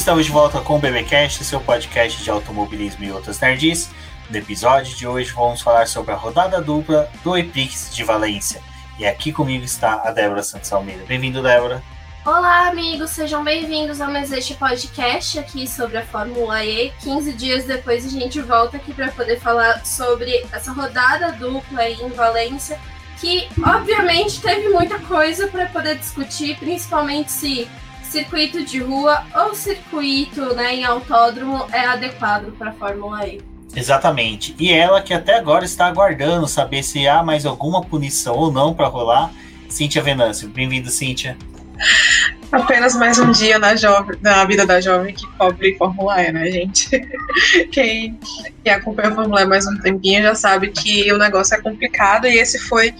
Estamos de volta com o BBcast, seu podcast de automobilismo e outras nerds. No episódio de hoje vamos falar sobre a rodada dupla do Eprix de Valência. E aqui comigo está a Débora Santos Almeida. Bem-vindo, Débora. Olá, amigos, sejam bem-vindos a mais este podcast aqui sobre a Fórmula E. 15 dias depois a gente volta aqui para poder falar sobre essa rodada dupla aí em Valência, que obviamente teve muita coisa para poder discutir, principalmente se circuito de rua ou circuito né, em autódromo é adequado para a Fórmula E. Exatamente. E ela que até agora está aguardando saber se há mais alguma punição ou não para rolar. Cíntia Venâncio. Bem-vindo, Cíntia. Apenas mais um dia na, na vida da jovem que cobre Fórmula E, né, gente? Quem, quem acompanha a Fórmula E mais um tempinho já sabe que o negócio é complicado e esse foi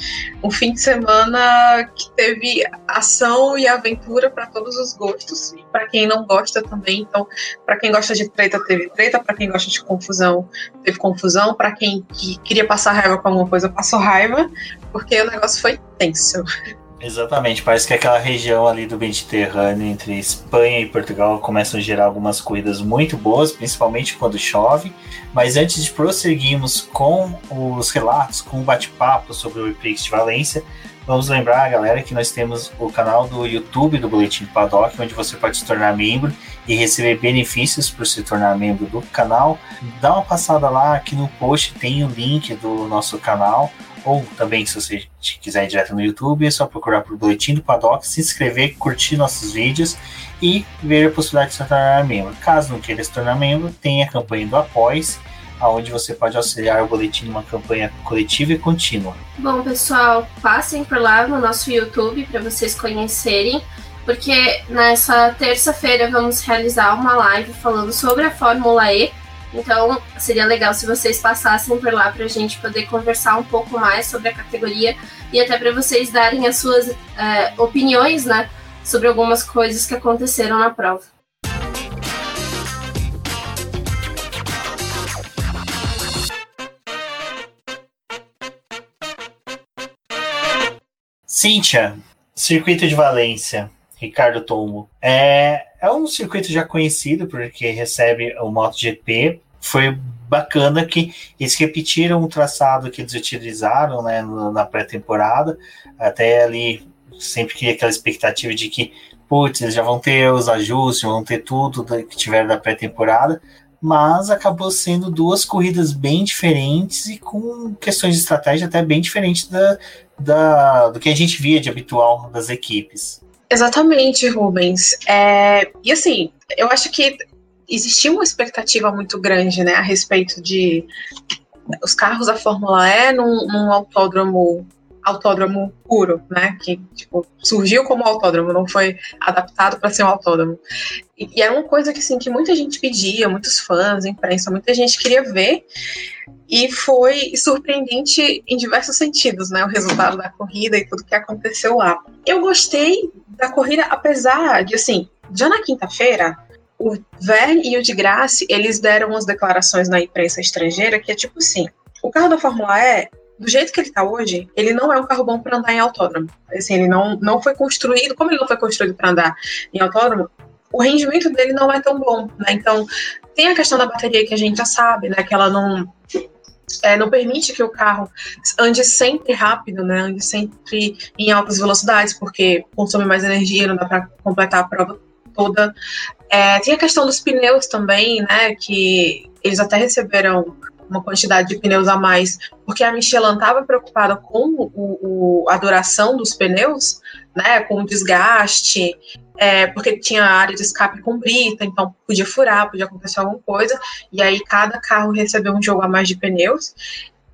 um fim de semana que teve ação e aventura para todos os gostos. E para quem não gosta também, então, para quem gosta de treta, teve treta, para quem gosta de confusão, teve confusão, para quem que queria passar raiva com alguma coisa, passou raiva, porque o negócio foi tenso. Exatamente, parece que aquela região ali do Mediterrâneo entre Espanha e Portugal começam a gerar algumas corridas muito boas, principalmente quando chove. Mas antes de prosseguirmos com os relatos, com o bate-papo sobre o Prix de Valência, vamos lembrar, galera, que nós temos o canal do YouTube do Boletim Paddock, onde você pode se tornar membro e receber benefícios por se tornar membro do canal. Dá uma passada lá, aqui no post tem o link do nosso canal ou também, se você quiser ir direto no YouTube, é só procurar por Boletim do Paddock, se inscrever, curtir nossos vídeos e ver a possibilidade de se tornar membro. Caso não queira se tornar membro, tem a campanha do Após, onde você pode auxiliar o boletim numa campanha coletiva e contínua. Bom, pessoal, passem por lá no nosso YouTube para vocês conhecerem, porque nessa terça-feira vamos realizar uma live falando sobre a Fórmula E então, seria legal se vocês passassem por lá para a gente poder conversar um pouco mais sobre a categoria e até para vocês darem as suas é, opiniões, né, sobre algumas coisas que aconteceram na prova. Cíntia, Circuito de Valência, Ricardo Tomo. É, é um circuito já conhecido, porque recebe o MotoGP. Foi bacana que eles repetiram o traçado que eles utilizaram né, na pré-temporada. Até ali sempre cria aquela expectativa de que, putz, eles já vão ter os ajustes, vão ter tudo que tiveram da pré-temporada. Mas acabou sendo duas corridas bem diferentes e com questões de estratégia até bem diferentes da, da, do que a gente via de habitual das equipes. Exatamente, Rubens. É, e assim, eu acho que existia uma expectativa muito grande, né, a respeito de os carros da Fórmula E num, num autódromo autódromo puro, né? Que tipo, surgiu como autódromo, não foi adaptado para ser um autódromo. E, e, era uma coisa que, assim, que muita gente pedia, muitos fãs, imprensa, muita gente queria ver. E foi surpreendente em diversos sentidos, né? O resultado da corrida e tudo que aconteceu lá. Eu gostei da corrida, apesar de, assim, já na quinta-feira, o Verne e o de Graça, eles deram umas declarações na imprensa estrangeira que é tipo assim, o carro da Fórmula E, do jeito que ele está hoje, ele não é um carro bom para andar em autódromo. Assim, ele não, não foi construído, como ele não foi construído para andar em autódromo, o rendimento dele não é tão bom, né? Então, tem a questão da bateria que a gente já sabe, né? Que ela não é, não permite que o carro ande sempre rápido, né? Ande sempre em altas velocidades, porque consome mais energia, não dá para completar a prova toda. É, tem a questão dos pneus também, né? Que eles até receberam uma quantidade de pneus a mais, porque a Michelin estava preocupada com o, o, a duração dos pneus, né? Com o desgaste é, porque tinha área de escape com brita, então podia furar, podia acontecer alguma coisa, e aí cada carro recebeu um jogo a mais de pneus.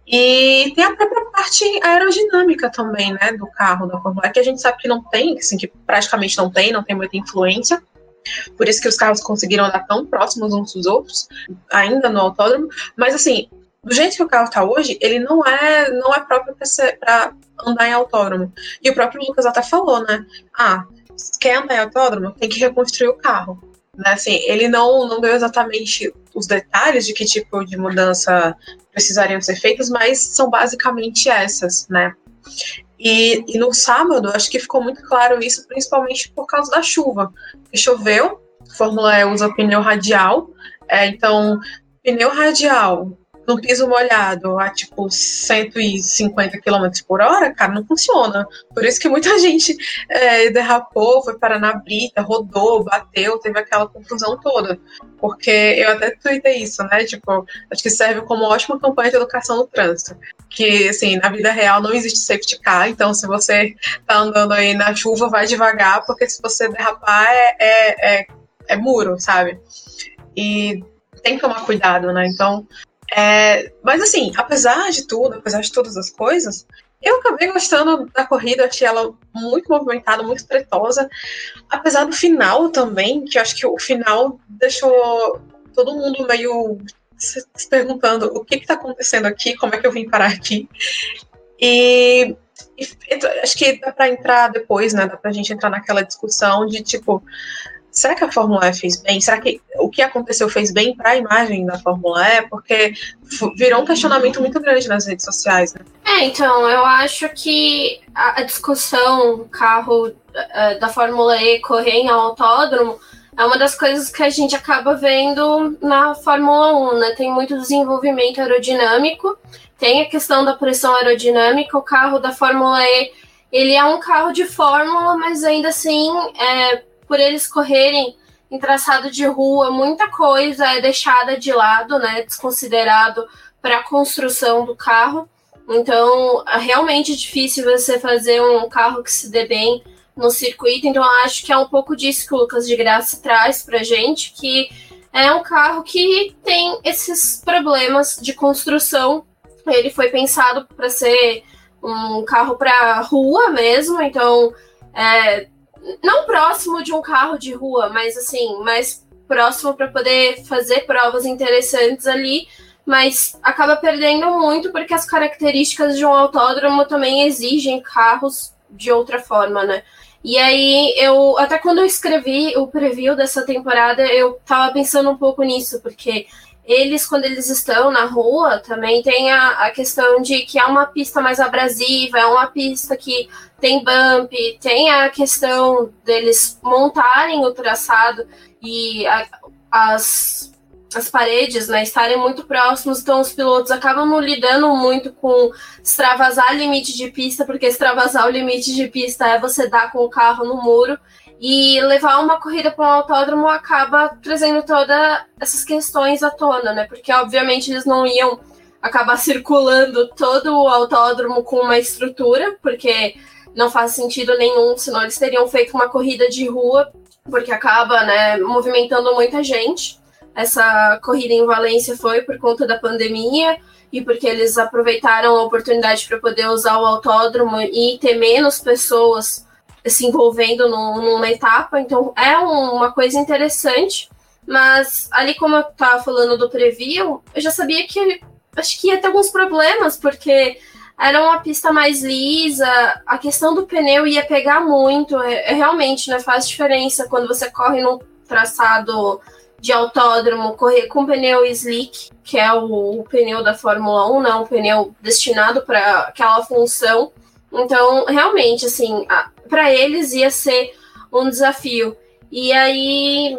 E tem a própria parte aerodinâmica também, né, do carro da Fórmula que a gente sabe que não tem, assim, que praticamente não tem, não tem muita influência. Por isso que os carros conseguiram andar tão próximos uns dos outros, ainda no autódromo. Mas assim, do jeito que o carro está hoje, ele não é, não é próprio para andar em autódromo. E o próprio Lucas até falou, né? Ah, quer andar em autódromo, tem que reconstruir o carro. Né? Assim, ele não, não deu exatamente os detalhes de que tipo de mudança precisariam ser feitas, mas são basicamente essas, né? E, e no sábado, acho que ficou muito claro isso, principalmente por causa da chuva. choveu, Fórmula E usa pneu radial, é, então pneu radial no piso molhado a tipo 150 km por hora, cara, não funciona. Por isso que muita gente é, derrapou, foi parar na brita, rodou, bateu, teve aquela confusão toda. Porque eu até tuitei isso, né? Tipo, acho que serve como ótima campanha de educação no trânsito. Que, assim, na vida real não existe safety car, então se você tá andando aí na chuva, vai devagar, porque se você derrapar é, é, é, é muro, sabe? E tem que tomar cuidado, né? Então, é, mas assim, apesar de tudo, apesar de todas as coisas, eu acabei gostando da corrida, achei ela muito movimentada, muito tretosa. Apesar do final também, que eu acho que o final deixou todo mundo meio se perguntando o que está acontecendo aqui, como é que eu vim parar aqui. E, e acho que dá para entrar depois, né? Dá para a gente entrar naquela discussão de tipo, será que a Fórmula E fez bem? Será que o que aconteceu fez bem para a imagem da Fórmula E? Porque virou um questionamento muito grande nas redes sociais, né? É, então, eu acho que a, discussão carro uh, da Fórmula E correr em autódromo é uma das coisas que a gente acaba vendo na Fórmula 1, né? Tem muito desenvolvimento aerodinâmico, tem a questão da pressão aerodinâmica, o carro da Fórmula E, ele é um carro de fórmula, mas ainda assim é, por eles correrem em traçado de rua, muita coisa é deixada de lado, né, desconsiderado para a construção do carro. Então, é realmente difícil você fazer um carro que se dê bem no circuito. Então, acho que é um pouco disso que o Lucas de Graça traz para gente, que é um carro que tem esses problemas de construção. Ele foi pensado para ser um carro para rua mesmo, então é, não próximo de um carro de rua, mas assim, mais próximo para poder fazer provas interessantes ali, mas acaba perdendo muito porque as características de um autódromo também exigem carros de outra forma, né? E aí eu até quando eu escrevi o preview dessa temporada, eu tava pensando um pouco nisso, porque eles, quando eles estão na rua, também tem a, a questão de que é uma pista mais abrasiva, é uma pista que tem bump, tem a questão deles montarem o traçado e a, as, as paredes né, estarem muito próximos, então os pilotos acabam não lidando muito com extravasar limite de pista, porque extravasar o limite de pista é você dar com o carro no muro. E levar uma corrida para um autódromo acaba trazendo todas essas questões à tona, né? Porque, obviamente, eles não iam acabar circulando todo o autódromo com uma estrutura, porque não faz sentido nenhum, senão eles teriam feito uma corrida de rua, porque acaba né, movimentando muita gente. Essa corrida em Valência foi por conta da pandemia e porque eles aproveitaram a oportunidade para poder usar o autódromo e ter menos pessoas se envolvendo no, numa etapa, então é um, uma coisa interessante. Mas ali, como eu estava falando do preview, eu já sabia que acho que ia ter alguns problemas, porque era uma pista mais lisa, a questão do pneu ia pegar muito. É, é realmente né, faz diferença quando você corre num traçado de autódromo, correr com pneu slick, que é o, o pneu da Fórmula 1, né, um pneu destinado para aquela função. Então, realmente, assim, para eles ia ser um desafio. E aí,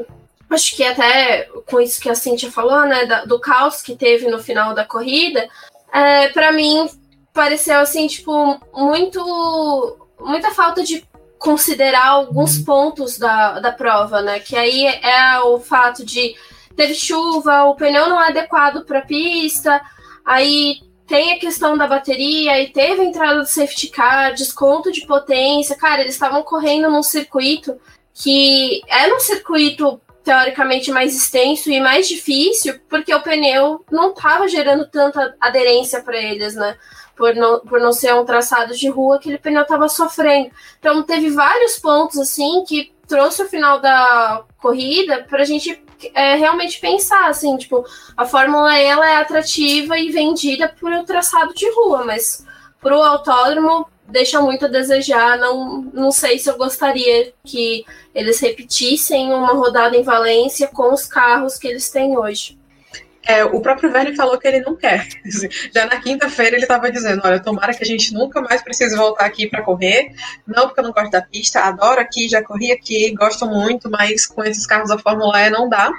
acho que até com isso que a Cintia falou, né, da, do caos que teve no final da corrida, é, para mim pareceu assim, tipo, muito muita falta de considerar alguns uhum. pontos da, da prova, né? Que aí é o fato de teve chuva, o pneu não é adequado para a pista, aí tem a questão da bateria e teve a entrada do safety car, desconto de potência. Cara, eles estavam correndo num circuito que é um circuito teoricamente mais extenso e mais difícil, porque o pneu não estava gerando tanta aderência para eles, né? Por não, por não ser um traçado de rua, aquele pneu estava sofrendo. Então, teve vários pontos assim que trouxe o final da corrida para a gente é, realmente pensar, assim, tipo, a Fórmula E ela é atrativa e vendida por um traçado de rua, mas pro autódromo deixa muito a desejar. Não, não sei se eu gostaria que eles repetissem uma rodada em Valência com os carros que eles têm hoje. É, o próprio Verne falou que ele não quer. Já na quinta-feira ele estava dizendo: Olha, tomara que a gente nunca mais precise voltar aqui para correr. Não, porque eu não gosto da pista, adoro aqui, já corri aqui, gosto muito, mas com esses carros da Fórmula E não dá.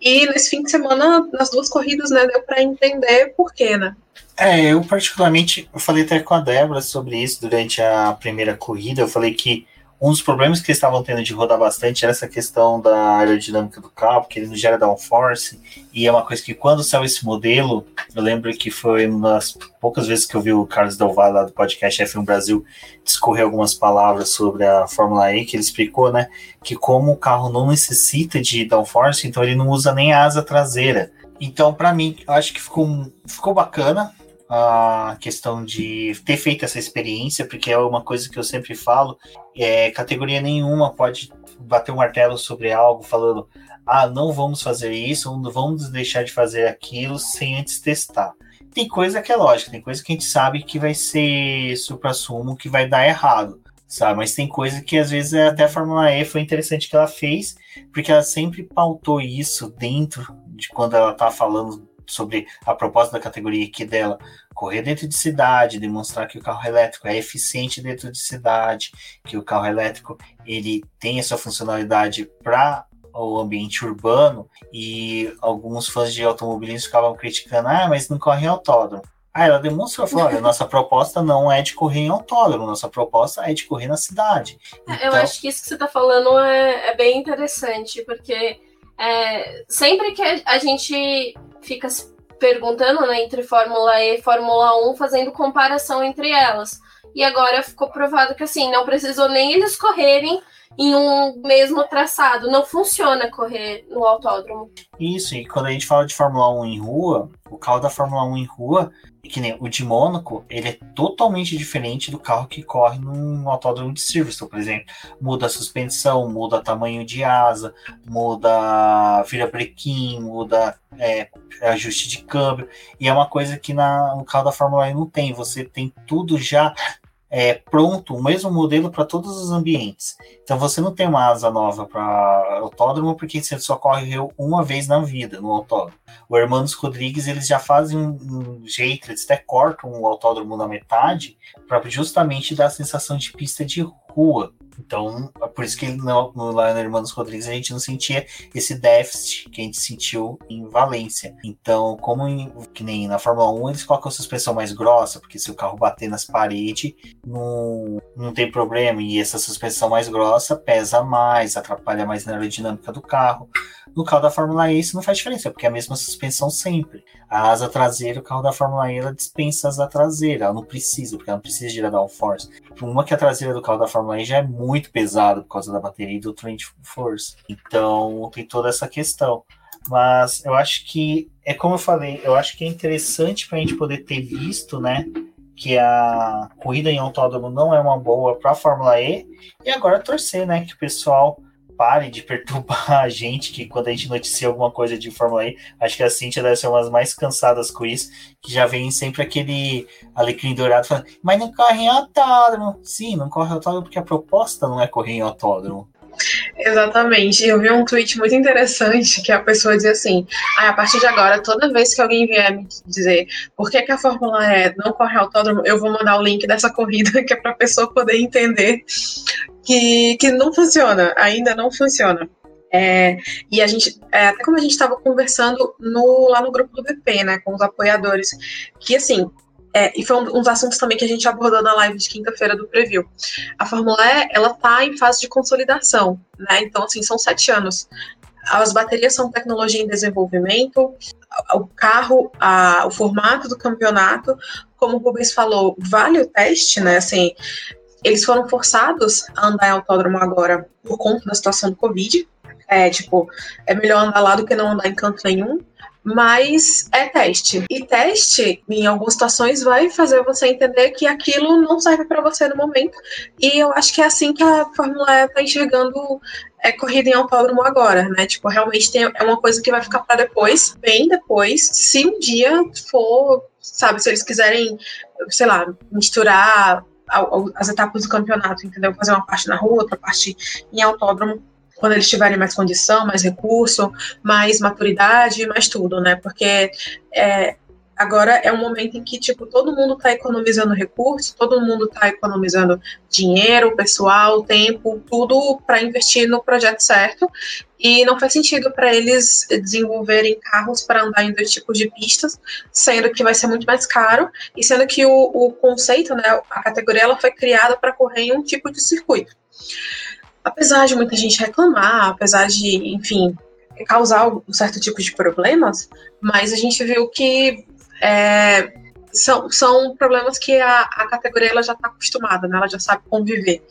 E nesse fim de semana, nas duas corridas, né, deu para entender por quê, né? É, eu particularmente, eu falei até com a Débora sobre isso durante a primeira corrida. Eu falei que um dos problemas que eles estavam tendo de rodar bastante era essa questão da aerodinâmica do carro, porque ele não gera downforce, e é uma coisa que quando saiu esse modelo, eu lembro que foi uma das poucas vezes que eu vi o Carlos Del Valle lá do podcast F1 Brasil discorrer algumas palavras sobre a Fórmula E, que ele explicou, né, que como o carro não necessita de downforce, então ele não usa nem a asa traseira. Então, para mim, eu acho que ficou, ficou bacana, a questão de ter feito essa experiência, porque é uma coisa que eu sempre falo, é, categoria nenhuma pode bater um martelo sobre algo falando, ah, não vamos fazer isso, não vamos deixar de fazer aquilo sem antes testar. Tem coisa que é lógica, tem coisa que a gente sabe que vai ser supra-sumo, que vai dar errado, sabe? Mas tem coisa que às vezes até a Fórmula E foi interessante que ela fez, porque ela sempre pautou isso dentro de quando ela tá falando sobre a proposta da categoria aqui dela, correr dentro de cidade, demonstrar que o carro elétrico é eficiente dentro de cidade, que o carro elétrico ele tem essa funcionalidade para o ambiente urbano e alguns fãs de automobilismo ficavam criticando, ah, mas não corre em autódromo. Ah, ela demonstrou, falou, olha, nossa proposta não é de correr em autódromo, nossa proposta é de correr na cidade. Então... Eu acho que isso que você está falando é, é, bem interessante, porque é, sempre que a gente fica se perguntando né, entre Fórmula E e Fórmula 1, fazendo comparação entre elas. E agora ficou provado que assim, não precisou nem eles correrem em um mesmo traçado. Não funciona correr no autódromo. Isso, e quando a gente fala de Fórmula 1 em rua, o carro da Fórmula 1 em rua, que nem o de Mônaco, ele é totalmente diferente do carro que corre num autódromo de Silverstone, por exemplo. Muda a suspensão, muda tamanho de asa, muda vira brequim, muda é, ajuste de câmbio. E é uma coisa que na, no carro da Fórmula 1 não tem. Você tem tudo já é, pronto, o mesmo modelo para todos os ambientes. Então você não tem uma asa nova para autódromo porque você só correu uma vez na vida no autódromo. O Hermanos Rodrigues eles já fazem um, um jeito, eles até cortam o autódromo na metade para justamente dar a sensação de pista de rua. Então, é por isso que no, no, no Hermanos Rodrigues a gente não sentia esse déficit que a gente sentiu em Valência. Então, como em, que nem na Fórmula 1, eles colocam a suspensão mais grossa, porque se o carro bater nas paredes, não, não tem problema. E essa suspensão mais grossa pesa mais, atrapalha mais na aerodinâmica do carro. No carro da Fórmula E isso não faz diferença, porque é a mesma suspensão sempre. A asa traseira, o carro da Fórmula E, ela dispensa a asa traseira, ela não precisa, porque ela não precisa de downforce. Uma que a traseira do carro da Fórmula E já é muito pesada por causa da bateria e do trend force. Então tem toda essa questão. Mas eu acho que, é como eu falei, eu acho que é interessante para a gente poder ter visto, né, que a corrida em autódromo não é uma boa para a Fórmula E, e agora torcer, né, que o pessoal pare de perturbar a gente, que quando a gente noticia alguma coisa de Fórmula E, acho que a Cintia deve ser uma das mais cansadas com isso, que já vem sempre aquele alecrim dourado falando, mas não corre em autódromo. Sim, não corre em autódromo porque a proposta não é correr em autódromo. Exatamente. Eu vi um tweet muito interessante que a pessoa dizia assim: ah, a partir de agora, toda vez que alguém vier me dizer por que, que a Fórmula E não corre autódromo, eu vou mandar o link dessa corrida que é para a pessoa poder entender que, que não funciona, ainda não funciona. É, e a gente, é, até como a gente estava conversando no, lá no grupo do BP, né, com os apoiadores, que assim, é, e foi um, um, dos assuntos também que a gente abordou na live de quinta-feira do preview. A Fórmula E, ela tá em fase de consolidação, né, então assim, são sete anos. As baterias são tecnologia em desenvolvimento, o carro, a, o formato do campeonato, como o Rubens falou, vale o teste, né, assim, eles foram forçados a andar em autódromo agora por conta da situação do Covid. É, tipo, é melhor andar lá do que não andar em canto nenhum. Mas é teste. E teste, em algumas situações, vai fazer você entender que aquilo não serve para você no momento. E eu acho que é assim que a Fórmula E está enxergando é, corrida em autódromo agora, né? Tipo, realmente tem, é uma coisa que vai ficar para depois, bem depois, se um dia for, sabe, se eles quiserem, sei lá, misturar as etapas do campeonato, entendeu? Fazer uma parte na rua, outra parte em autódromo. Quando eles tiverem mais condição, mais recurso, mais maturidade, mais tudo, né? Porque é, agora é um momento em que, tipo, todo mundo está economizando recursos, todo mundo está economizando dinheiro, pessoal, tempo, tudo para investir no projeto certo. E não faz sentido para eles desenvolverem carros para andar em dois tipos de pistas, sendo que vai ser muito mais caro, e sendo que o, o conceito, né, a categoria, ela foi criada para correr em um tipo de circuito apesar de muita gente reclamar, apesar de, enfim, causar um certo tipo de problemas, mas a gente viu que é, são, são problemas que a, a categoria ela já está acostumada, né? ela já sabe conviver.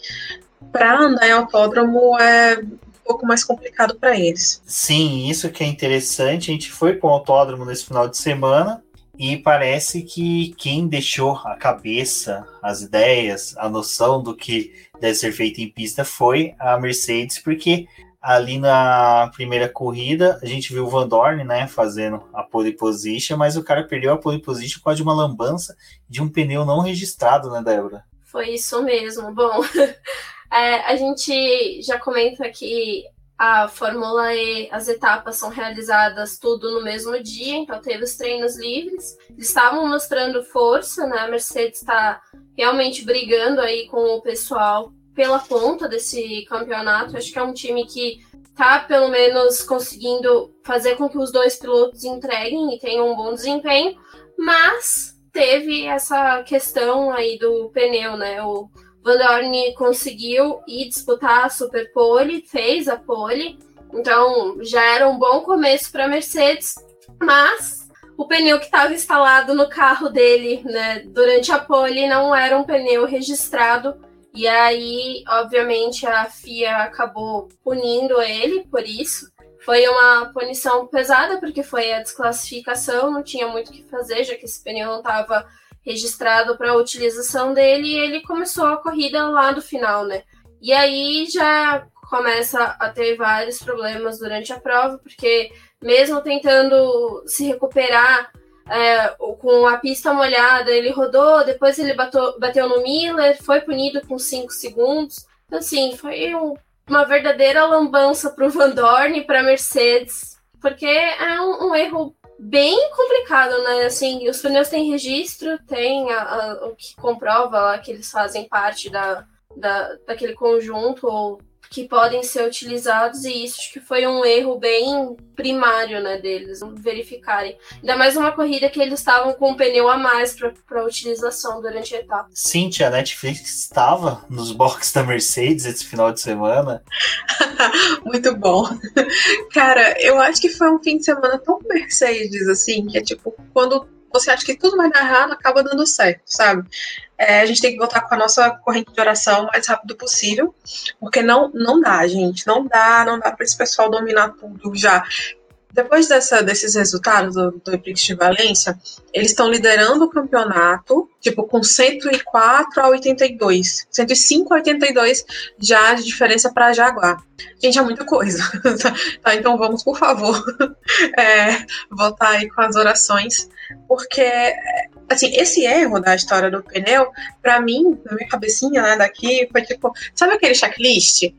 Para andar em autódromo é um pouco mais complicado para eles. Sim, isso que é interessante. A gente foi para o autódromo nesse final de semana e parece que quem deixou a cabeça, as ideias, a noção do que deve ser feito em pista foi a Mercedes, porque ali na primeira corrida a gente viu o Van Dorn, né, fazendo a pole position, mas o cara perdeu a pole position por causa de uma lambança de um pneu não registrado, né, Débora? Foi isso mesmo. Bom, é, a gente já comenta que a Fórmula E, as etapas são realizadas tudo no mesmo dia, então teve os treinos livres. Eles estavam mostrando força, né? A Mercedes está realmente brigando aí com o pessoal pela ponta desse campeonato. Acho que é um time que tá pelo menos conseguindo fazer com que os dois pilotos entreguem e tenham um bom desempenho, mas teve essa questão aí do pneu, né? O Van Dorn conseguiu ir disputar a Super Pole, fez a pole, então já era um bom começo para a Mercedes, mas o pneu que estava instalado no carro dele né, durante a pole não era um pneu registrado. E aí, obviamente, a FIA acabou punindo ele por isso. Foi uma punição pesada, porque foi a desclassificação, não tinha muito o que fazer, já que esse pneu não estava registrado para utilização dele e ele começou a corrida lá do final, né? E aí já começa a ter vários problemas durante a prova, porque mesmo tentando se recuperar é, com a pista molhada, ele rodou, depois ele bateu, bateu no Miller, foi punido com 5 segundos. Então, assim, foi um, uma verdadeira lambança para o Van Dorn e para a Mercedes, porque é um, um erro bem complicado, né? Assim, os pneus têm registro, tem a, a, o que comprova lá que eles fazem parte da, da, daquele conjunto ou que podem ser utilizados e isso acho que foi um erro bem primário, né, deles verificarem. Ainda mais uma corrida que eles estavam com um pneu a mais para utilização durante a etapa. Sim, a Netflix estava nos boxes da Mercedes esse final de semana. Muito bom. Cara, eu acho que foi um fim de semana tão Mercedes, assim, que é tipo, quando você acha que tudo vai dar errado, acaba dando certo, sabe? É, a gente tem que voltar com a nossa corrente de oração o mais rápido possível, porque não, não dá, gente, não dá, não dá para esse pessoal dominar tudo já. Depois dessa, desses resultados do, do de Valência, eles estão liderando o campeonato, tipo, com 104 a 82. 105 a 82 já de diferença para Jaguar. Gente, é muita coisa. tá, então vamos, por favor, é, voltar aí com as orações, porque assim, esse erro da história do pneu, para mim, na minha cabecinha, né, daqui, foi tipo, sabe aquele checklist?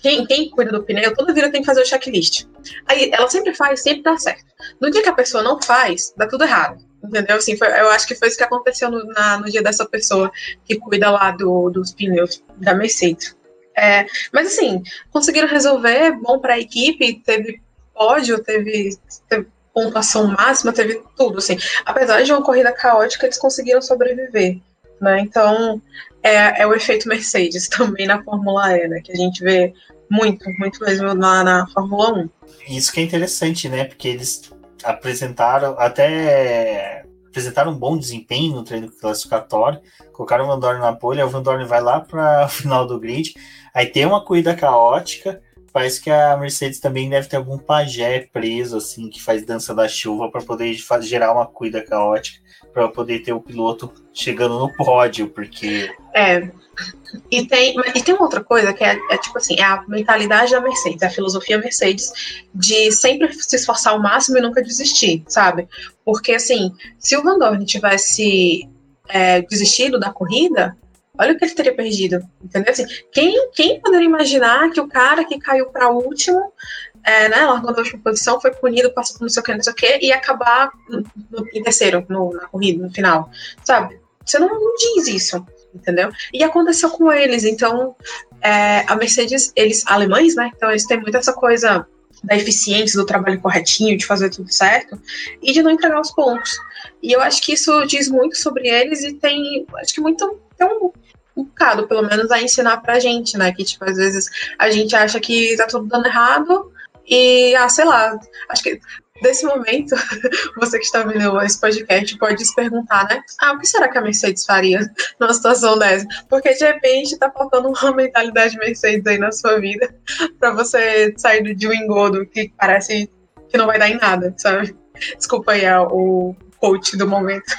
Quem, quem cuida do pneu, toda vida tem que fazer o checklist. Aí ela sempre faz, sempre dá certo. No dia que a pessoa não faz, dá tudo errado. Entendeu? Assim, foi, eu acho que foi isso que aconteceu no, na, no dia dessa pessoa que cuida lá do, dos pneus da Mercedes. É, mas assim, conseguiram resolver, bom para a equipe, teve pódio, teve, teve pontuação máxima, teve tudo, assim. Apesar de uma corrida caótica, eles conseguiram sobreviver, né? Então, é, é o efeito Mercedes também na Fórmula E, né? Que a gente vê muito, muito mesmo na, na Fórmula 1. Isso que é interessante, né? Porque eles apresentaram até apresentaram um bom desempenho no treino classificatório, colocaram o Van Dorn na pole, o Van Dorn vai lá para o final do grid, aí tem uma corrida caótica, Parece que a Mercedes também deve ter algum pajé preso, assim, que faz dança da chuva para poder gerar uma cuida caótica, para poder ter o piloto chegando no pódio, porque. É. E tem, e tem uma outra coisa que é, é, tipo assim, é a mentalidade da Mercedes, a filosofia Mercedes de sempre se esforçar ao máximo e nunca desistir, sabe? Porque assim, se o Van Dorn tivesse é, desistido da corrida, Olha o que ele teria perdido, entendeu? Assim, quem, quem poderia imaginar que o cara que caiu para último, é, né, largou na última posição, foi punido, passou por não sei o que, não sei o que, e acabar no, no, em terceiro no, na corrida, no final, sabe? Você não, não diz isso, entendeu? E aconteceu com eles, então é, a Mercedes, eles alemães, né? Então eles têm muito essa coisa da eficiência, do trabalho corretinho, de fazer tudo certo e de não entregar os pontos. E eu acho que isso diz muito sobre eles e tem, acho que muito tem um, um bocado, pelo menos, a ensinar pra gente, né? Que, tipo, às vezes a gente acha que tá tudo dando errado e, ah, sei lá, acho que desse momento, você que está vendo esse podcast pode se perguntar, né? Ah, o que será que a Mercedes faria numa situação dessa? Porque de repente tá faltando uma mentalidade Mercedes aí na sua vida para você sair de um engodo que parece que não vai dar em nada, sabe? Desculpa aí o coach do momento.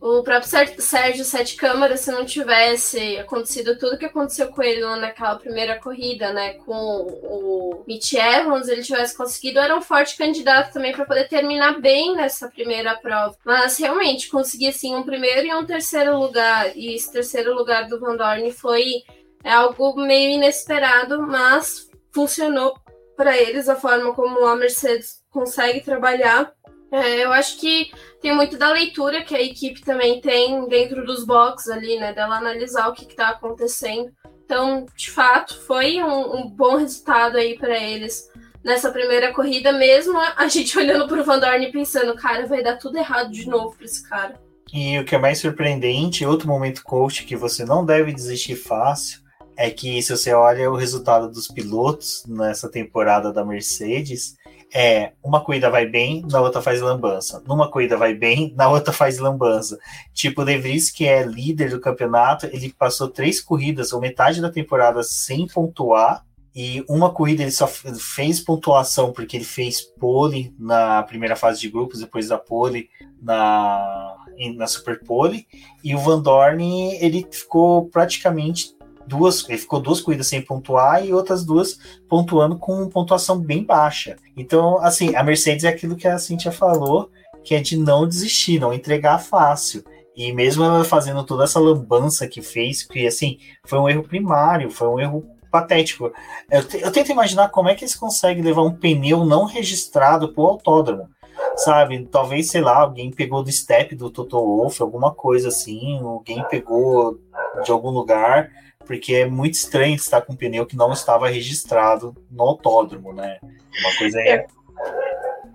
O próprio Sérgio Sete Câmara, se não tivesse acontecido tudo que aconteceu com ele naquela primeira corrida, né, com o Mitch Evans, ele tivesse conseguido, era um forte candidato também para poder terminar bem nessa primeira prova. Mas realmente, conseguir assim um primeiro e um terceiro lugar, e esse terceiro lugar do Van Dorn foi é algo meio inesperado, mas funcionou para eles a forma como a Mercedes consegue trabalhar é, eu acho que tem muito da leitura que a equipe também tem dentro dos boxes ali, né? Dela analisar o que está acontecendo. Então, de fato, foi um, um bom resultado aí para eles nessa primeira corrida, mesmo a gente olhando para o Van Dorn e pensando, cara, vai dar tudo errado de novo para esse cara. E o que é mais surpreendente, outro momento coach que você não deve desistir fácil, é que se você olha o resultado dos pilotos nessa temporada da Mercedes, é uma corrida vai bem, na outra faz lambança. Numa corrida vai bem, na outra faz lambança. Tipo, o De Vries, que é líder do campeonato, ele passou três corridas, ou metade da temporada, sem pontuar. E uma corrida ele só fez pontuação porque ele fez pole na primeira fase de grupos, depois da pole na, na Super Pole. E o Van Dorn ele ficou praticamente duas, ele ficou duas corridas sem pontuar e outras duas pontuando com pontuação bem baixa. Então, assim, a Mercedes é aquilo que a Cintia falou, que é de não desistir, não entregar fácil. E mesmo ela fazendo toda essa lambança que fez, que assim, foi um erro primário, foi um erro patético. Eu, eu tento imaginar como é que eles conseguem levar um pneu não registrado pro autódromo sabe? Talvez, sei lá, alguém pegou do step do Toto Wolff, alguma coisa assim, alguém pegou de algum lugar porque é muito estranho estar com um pneu que não estava registrado no autódromo, né? Uma coisa é.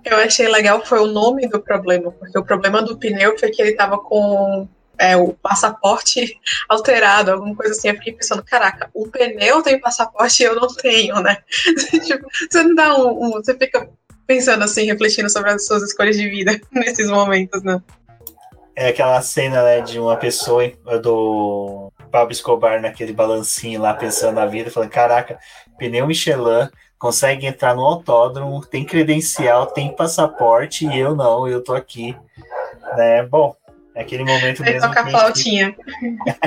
Eu achei legal foi o nome do problema, porque o problema do pneu foi que ele estava com é, o passaporte alterado, alguma coisa assim. Eu fiquei pensando, caraca, o pneu tem passaporte e eu não tenho, né? tipo, você não dá um, um, Você fica pensando assim, refletindo sobre as suas escolhas de vida nesses momentos, né? É aquela cena né, de uma pessoa do Pablo Escobar naquele balancinho lá, pensando na vida, falando: caraca, pneu Michelin consegue entrar no autódromo, tem credencial, tem passaporte e eu não, eu tô aqui. Né? Bom, é aquele momento Vai mesmo. Toca a flautinha.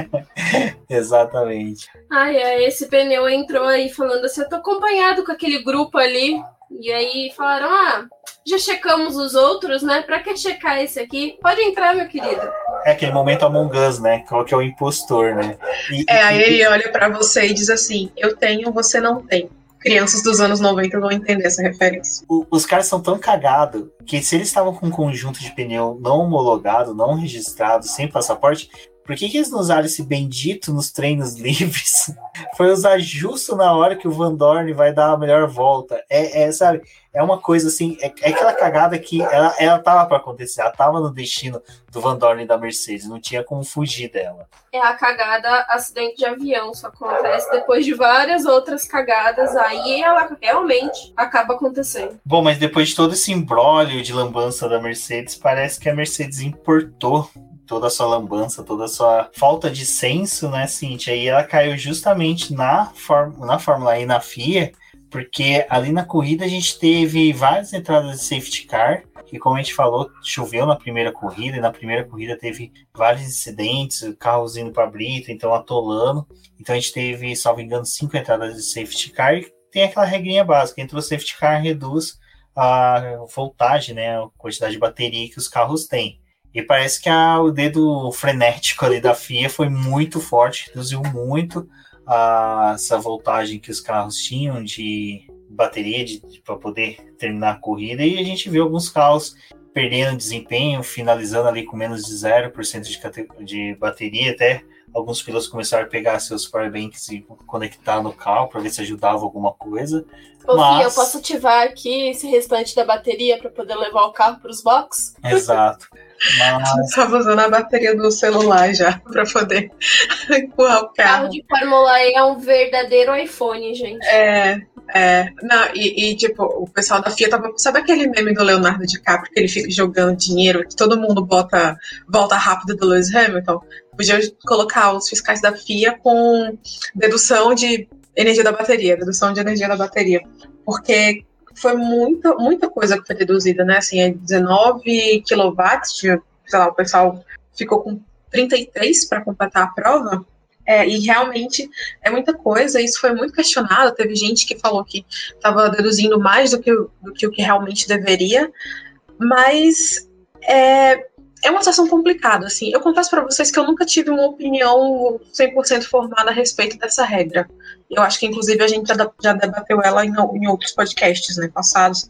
Exatamente. Ai, esse pneu entrou aí falando assim: eu tô acompanhado com aquele grupo ali. E aí falaram: ah, já checamos os outros, né? Pra que checar esse aqui? Pode entrar, meu querido. É aquele momento Among Us, né? Qual que é o impostor, né? E, é, aí ele olha para você e diz assim: Eu tenho, você não tem. Crianças dos anos 90 vão entender essa referência. O, os caras são tão cagados que se eles estavam com um conjunto de pneu não homologado, não registrado, sem passaporte, por que, que eles não usaram esse bendito nos treinos livres? Foi usar justo na hora que o Van Dorn vai dar a melhor volta. É, é sabe, é uma coisa assim, é, é aquela cagada que ela, ela tava para acontecer, ela tava no destino do Van Dorn e da Mercedes, não tinha como fugir dela. É a cagada acidente de avião, só acontece depois de várias outras cagadas, aí ela realmente acaba acontecendo. Bom, mas depois de todo esse imbróglio de lambança da Mercedes, parece que a Mercedes importou toda a sua lambança, toda a sua falta de senso, né, Cintia? E ela caiu justamente na, na Fórmula E na FIA, porque ali na corrida a gente teve várias entradas de safety car, que como a gente falou, choveu na primeira corrida, e na primeira corrida teve vários incidentes, carros indo para brita, então atolando. Então a gente teve, salvo engano, cinco entradas de safety car, e tem aquela regrinha básica, entrou safety car, reduz a voltagem, né, a quantidade de bateria que os carros têm. E parece que a, o dedo frenético ali da FIA foi muito forte, reduziu muito a, essa voltagem que os carros tinham de bateria para poder terminar a corrida. E a gente viu alguns carros perdendo desempenho, finalizando ali com menos de 0% de, de bateria, até alguns pilotos começaram a pegar seus powerbanks e conectar no carro para ver se ajudava alguma coisa. Ô, Mas... Eu posso ativar aqui esse restante da bateria para poder levar o carro para os boxes? Exato. Mas... Estava usando a bateria do celular já para poder empurrar o carro. O carro de Fórmula E é um verdadeiro iPhone, gente. É, é. Não, e, e, tipo, o pessoal da FIA tava. Sabe aquele meme do Leonardo DiCaprio que ele fica jogando dinheiro, que todo mundo bota volta rápida do Lewis Hamilton? Podia colocar os fiscais da FIA com dedução de energia da bateria, dedução de energia da bateria. Porque foi muita, muita coisa que foi deduzida, né? Assim, é 19 kW, sei lá, o pessoal ficou com 33 para completar a prova. É, e realmente é muita coisa, isso foi muito questionado. Teve gente que falou que estava deduzindo mais do que, do que o que realmente deveria, mas é, é uma situação complicada, assim. Eu confesso para vocês que eu nunca tive uma opinião 100% formada a respeito dessa regra. Eu acho que, inclusive, a gente já, debateu ela em, em outros podcasts, né, passados.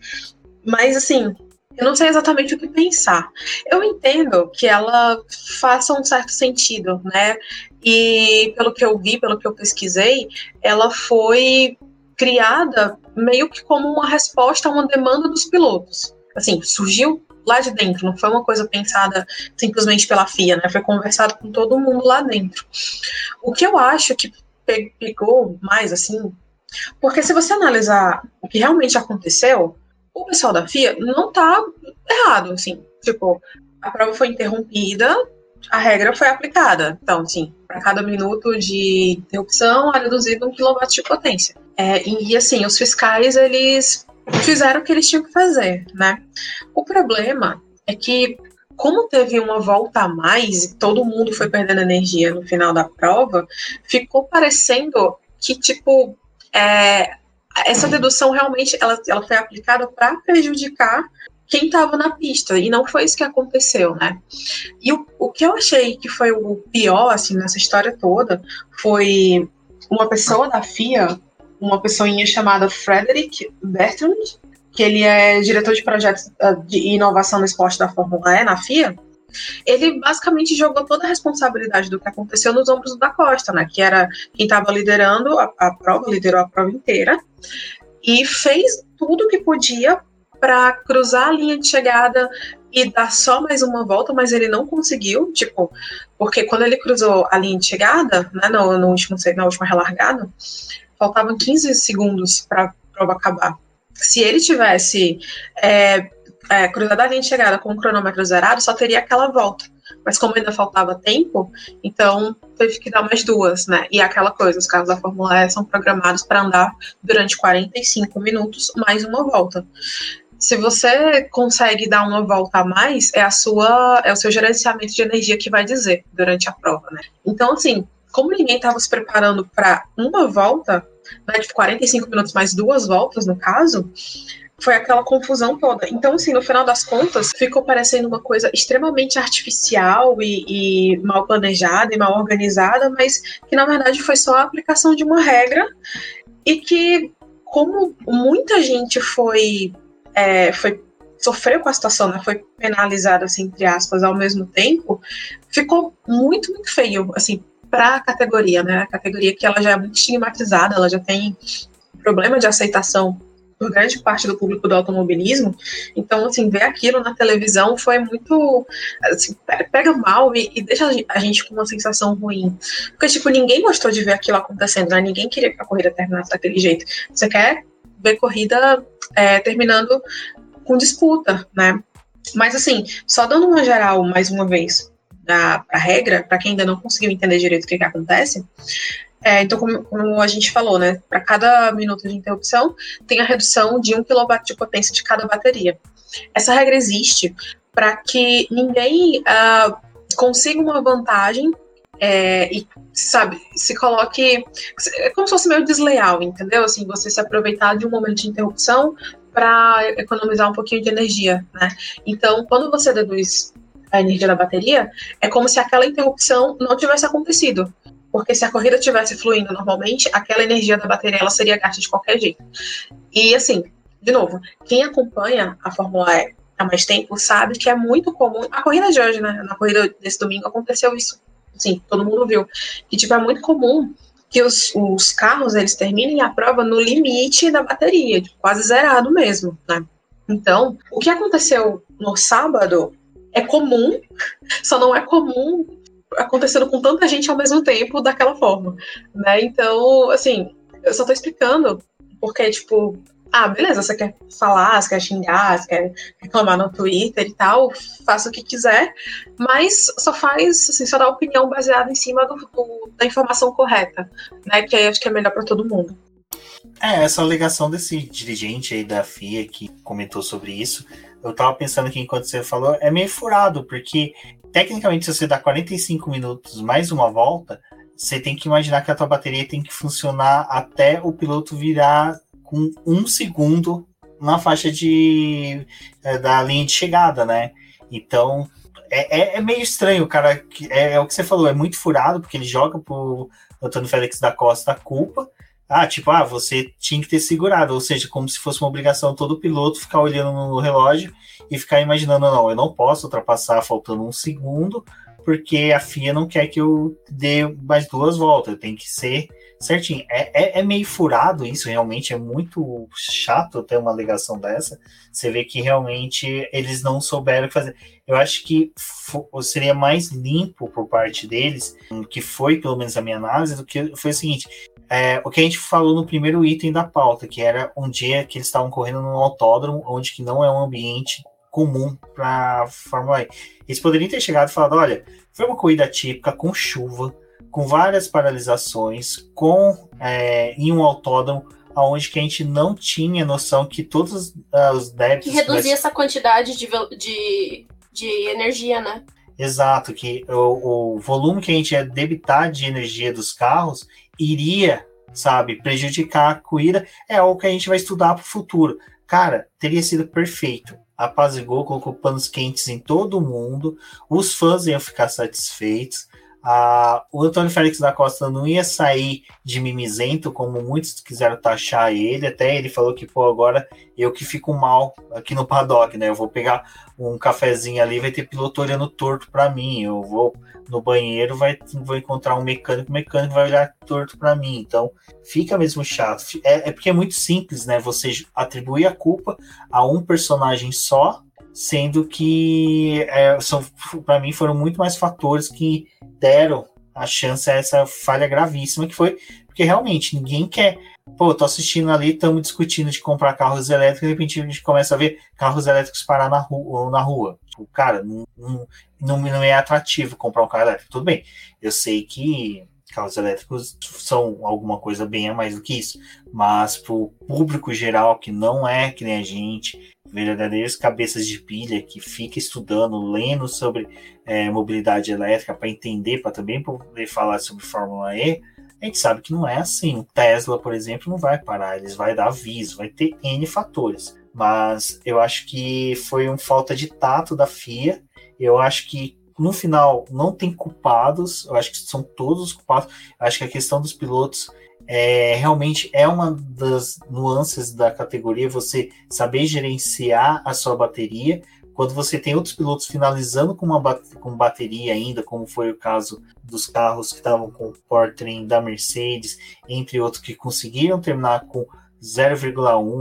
Mas, assim, eu não sei exatamente o que pensar. Eu entendo que ela faça um certo sentido, né? E pelo que eu vi, pelo que eu pesquisei, ela foi criada meio que como uma resposta a uma demanda dos pilotos. Assim, surgiu lá de dentro, não foi uma coisa pensada simplesmente pela FIA, né? Foi conversado com todo mundo lá dentro. O que eu acho que pegou mais assim, porque se você analisar o que realmente aconteceu, o pessoal da FIA não tá errado, assim, tipo, a prova foi interrompida, a regra foi aplicada. Então, assim, para cada minuto de interrupção é reduzido um quilowatt de potência. É, e, assim, os fiscais, eles fizeram o que eles tinham que fazer, né? O problema é que, como teve uma volta a mais e todo mundo foi perdendo energia no final da prova, ficou parecendo que, tipo, é, essa dedução realmente ela, ela foi aplicada para prejudicar quem estava na pista, e não foi isso que aconteceu, né? E o, o que eu achei que foi o pior, assim, nessa história toda, foi uma pessoa da FIA uma pessoinha chamada Frederick Bertrand, que ele é diretor de projetos ah, de inovação no esporte da Fórmula E, na FIA, ele basicamente jogou toda a responsabilidade do que aconteceu nos ombros da Costa, né? Que era quem estava liderando a, a, prova, liderou a prova inteira, e fez tudo o que podia para cruzar a linha de chegada e dar só mais uma volta, mas ele não conseguiu, tipo, porque quando ele cruzou a linha de chegada, né, no, no último, na última relargada, faltavam 15 segundos para a prova acabar. Se ele tivesse é, é, cruzado a linha de chegada com o cronômetro zerado, só teria aquela volta. Mas como ainda faltava tempo, então teve que dar mais duas, né? E aquela coisa, os carros da Fórmula E são programados para andar durante 45 minutos mais uma volta. Se você consegue dar uma volta a mais, é a sua, é o seu gerenciamento de energia que vai dizer durante a prova, né? Então, assim, como ninguém estava se preparando para uma volta, né, de 45 minutos mais duas voltas, no caso, foi aquela confusão toda. Então, assim, no final das contas, ficou parecendo uma coisa extremamente artificial e, e, mal planejada e mal organizada, mas que na verdade foi só a aplicação de uma regra e que, como muita gente foi, é, foi sofreu com a situação, né, foi penalizada, assim, entre aspas, ao mesmo tempo, ficou muito, muito feio, assim, para a categoria, né? A categoria que ela já é muito estigmatizada, ela já tem problema de aceitação por grande parte do público do automobilismo. Então, assim, ver aquilo na televisão foi muito. Assim, pega mal e, e, deixa a gente com uma sensação ruim. Porque, tipo, ninguém gostou de ver aquilo acontecendo, né? Ninguém queria que a corrida terminasse daquele jeito. Você quer ver corrida é, terminando com disputa, né? Mas, assim, só dando uma geral mais uma vez da regra, para quem ainda não conseguiu entender direito o que, que acontece, é, então, como, como, a gente falou, né, para cada minuto de interrupção, tem a redução de 1 kW de potência de cada bateria. Essa regra existe para que ninguém uh, consiga uma vantagem é, e, sabe, se coloque. É como se fosse meio desleal, entendeu? Assim, você se aproveitar de um momento de interrupção para economizar um pouquinho de energia, né? Então, quando você deduz a energia da bateria, é como se aquela interrupção não tivesse acontecido. Porque se a corrida tivesse fluindo normalmente, aquela energia da bateria ela seria gasta de qualquer jeito. E assim, de novo, quem acompanha a Fórmula E há mais tempo sabe que é muito comum. A corrida de hoje, né? Na corrida desse domingo aconteceu isso. Sim, todo mundo viu. Que tipo, é muito comum que os, os carros eles terminem a prova no limite da bateria, tipo, quase zerado mesmo, né? Então, o que aconteceu no sábado é comum, só não é comum acontecendo com tanta gente ao mesmo tempo daquela forma, né? Então, assim, eu só tô explicando porque, tipo, ah, beleza, você quer falar, você quer xingar, você quer reclamar no Twitter e tal, faça o que quiser, mas só faz, assim, só dá opinião baseada em cima do, do, da informação correta, né? Que aí acho que é melhor para todo mundo. É, essa alegação desse dirigente aí da FIA que comentou sobre isso, eu tava pensando que enquanto você falou, é meio furado, porque tecnicamente se você dá 45 minutos mais uma volta, você tem que imaginar que a tua bateria tem que funcionar até o piloto virar com um segundo na faixa de é, da linha de chegada, né? Então é, é, é meio estranho, cara. É, é, o que você falou, é muito furado, porque ele joga pro Antônio Félix da Costa a culpa. Ah, tipo, ah, você tinha que ter segurado, ou seja, como se fosse uma obrigação todo piloto ficar olhando no relógio e ficar imaginando, não, eu não posso ultrapassar faltando um segundo, porque a FIA não quer que eu dê mais duas voltas, tem que ser certinho. É, é, é, meio furado isso, realmente é muito chato ter uma alegação dessa. Você vê que realmente eles não souberam fazer. Eu acho que seria mais limpo por parte deles, que foi pelo menos a minha análise, do que foi o seguinte: é, o que a gente falou no primeiro item da pauta, que era um dia que eles estavam correndo num autódromo, onde que não é um ambiente comum para Fórmula E. Eles poderiam ter chegado e falado: olha, foi uma corrida típica com chuva com várias paralisações, com é, em um autódromo aonde que a gente não tinha noção que todos os débitos... Que reduzia essa quantidade de, de, de energia, né? Exato, que o, o volume que a gente ia debitar de energia dos carros iria, sabe, prejudicar a corrida, é algo que a gente vai estudar para o futuro. Cara, teria sido perfeito. Apazigou, colocou panos quentes em todo mundo, os fãs iam ficar satisfeitos, ah, o Antônio Félix da Costa não ia sair de mimizento, como muitos quiseram taxar ele. Até ele falou que, pô, agora eu que fico mal aqui no paddock, né? Eu vou pegar um cafezinho ali, vai ter piloto olhando torto para mim. Eu vou no banheiro, vai, vou encontrar um mecânico, o mecânico vai olhar torto para mim. Então, fica mesmo chato. É, é porque é muito simples, né? Você atribui a culpa a um personagem só sendo que é, são para mim foram muito mais fatores que deram a chance a essa falha gravíssima que foi porque realmente ninguém quer pô tô assistindo ali estamos discutindo de comprar carros elétricos de repente a gente começa a ver carros elétricos parar na rua na rua. Tipo, cara não, não, não é atrativo comprar um carro elétrico tudo bem. Eu sei que carros elétricos são alguma coisa bem a mais do que isso mas para o público geral que não é que nem a gente verdadeiras cabeças de pilha que fica estudando, lendo sobre é, mobilidade elétrica para entender, para também poder falar sobre Fórmula E, a gente sabe que não é assim. O Tesla, por exemplo, não vai parar, eles vai dar aviso, vai ter N fatores. Mas eu acho que foi uma falta de tato da FIA. Eu acho que no final não tem culpados, eu acho que são todos os culpados. Eu acho que a questão dos pilotos é, realmente é uma das nuances da categoria você saber gerenciar a sua bateria. Quando você tem outros pilotos finalizando com uma com bateria ainda, como foi o caso dos carros que estavam com o powertrain da Mercedes, entre outros que conseguiram terminar com 0,1,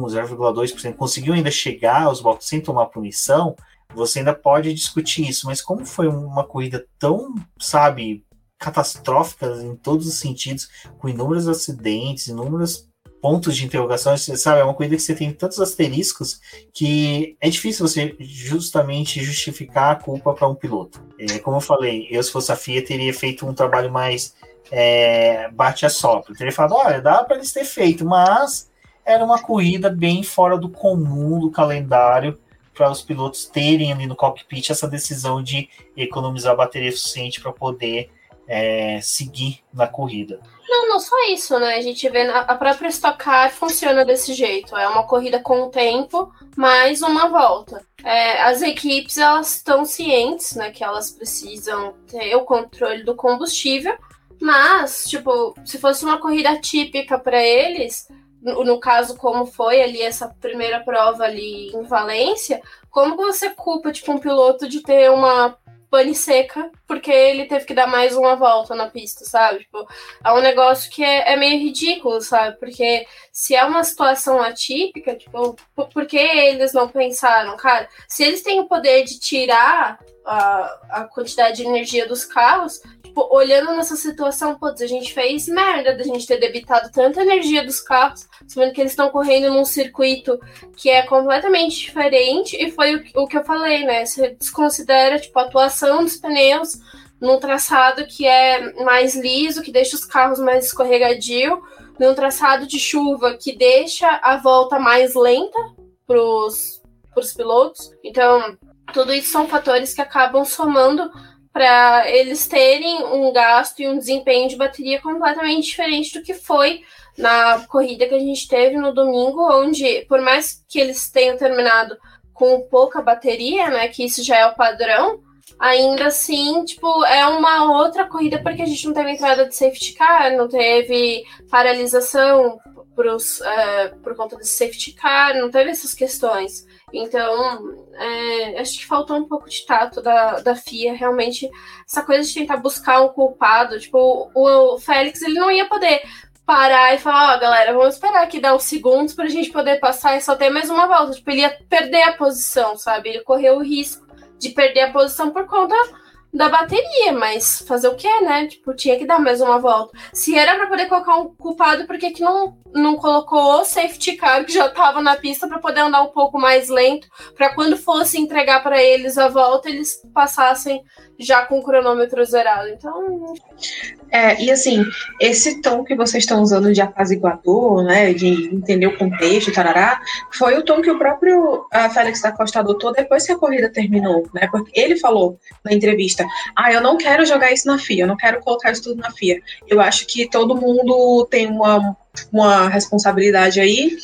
0,2%, conseguiu ainda chegar aos boxes sem tomar punição, você ainda pode discutir isso. Mas como foi uma corrida tão, sabe, catastróficas em todos os sentidos, com inúmeros acidentes, inúmeros pontos de interrogação, você sabe, é uma coisa que você tem tantos asteriscos que é difícil você justamente justificar a culpa para um piloto. É, como eu falei, eu se fosse a FIA teria feito um trabalho mais é, bate a sopro. Teria falado, olha, dá para eles ter feito, mas era uma corrida bem fora do comum do calendário para os pilotos terem ali no cockpit essa decisão de economizar bateria suficiente para poder é, seguir na corrida. Não, não só isso, né? A gente vê a própria Stock Car funciona desse jeito. É uma corrida com tempo, mais uma volta. É, as equipes elas estão cientes, né, que elas precisam ter o controle do combustível, mas tipo, se fosse uma corrida típica para eles, no, no, caso como foi ali essa primeira prova ali em Valência, como você culpa tipo um piloto de ter uma pane seca, porque ele teve que dar mais uma volta na pista, sabe? Tipo, é um negócio que é, é meio ridículo, sabe? Porque se é uma situação atípica, tipo, por que eles não pensaram, cara? Se eles têm o poder de tirar a, a quantidade de energia dos carros, tipo, olhando nessa situação, putz, a gente fez merda da gente ter debitado tanta energia dos carros, sabendo que eles estão correndo num circuito que é completamente diferente, e foi o, o que eu falei, né? Você desconsidera, tipo, a atuação dos pneus num traçado que é mais liso, que deixa os carros mais escorregadio, num traçado de chuva que deixa a volta mais lenta pros, pros pilotos. Então, tudo isso são fatores que acabam somando para eles terem um gasto e um desempenho de bateria completamente diferente do que foi na corrida que a gente teve no domingo, onde, por mais que eles tenham terminado com pouca bateria, né, que isso já é o padrão, ainda assim, tipo, é uma outra corrida porque a gente não teve entrada de safety car, não teve paralisação pros, é, por conta de safety car, não teve essas questões. Então, é, acho que faltou um pouco de tato da, da FIA, realmente, essa coisa de tentar buscar um culpado. Tipo, o, o Félix, ele não ia poder parar e falar, ó, oh, galera, vamos esperar aqui dar uns segundos pra gente poder passar e só ter mais uma volta. Tipo, ele ia perder a posição, sabe? Ele correu o risco de perder a posição por conta da bateria, mas fazer o que, né? Tipo, tinha que dar mais uma volta. Se era para poder colocar um culpado, por que, que não, não colocou o safety car que já tava na pista para poder andar um pouco mais lento, para quando fosse entregar para eles a volta, eles passassem já com o cronômetro zerado. Então. É, e assim, esse tom que vocês estão usando de apaziguador, né, de entender o contexto, tarará, foi o tom que o próprio uh, Félix da Costa adotou depois que a corrida terminou, né, porque ele falou na entrevista, ah, eu não quero jogar isso na FIA, eu não quero colocar isso tudo na FIA. Eu acho que todo mundo tem uma, uma responsabilidade aí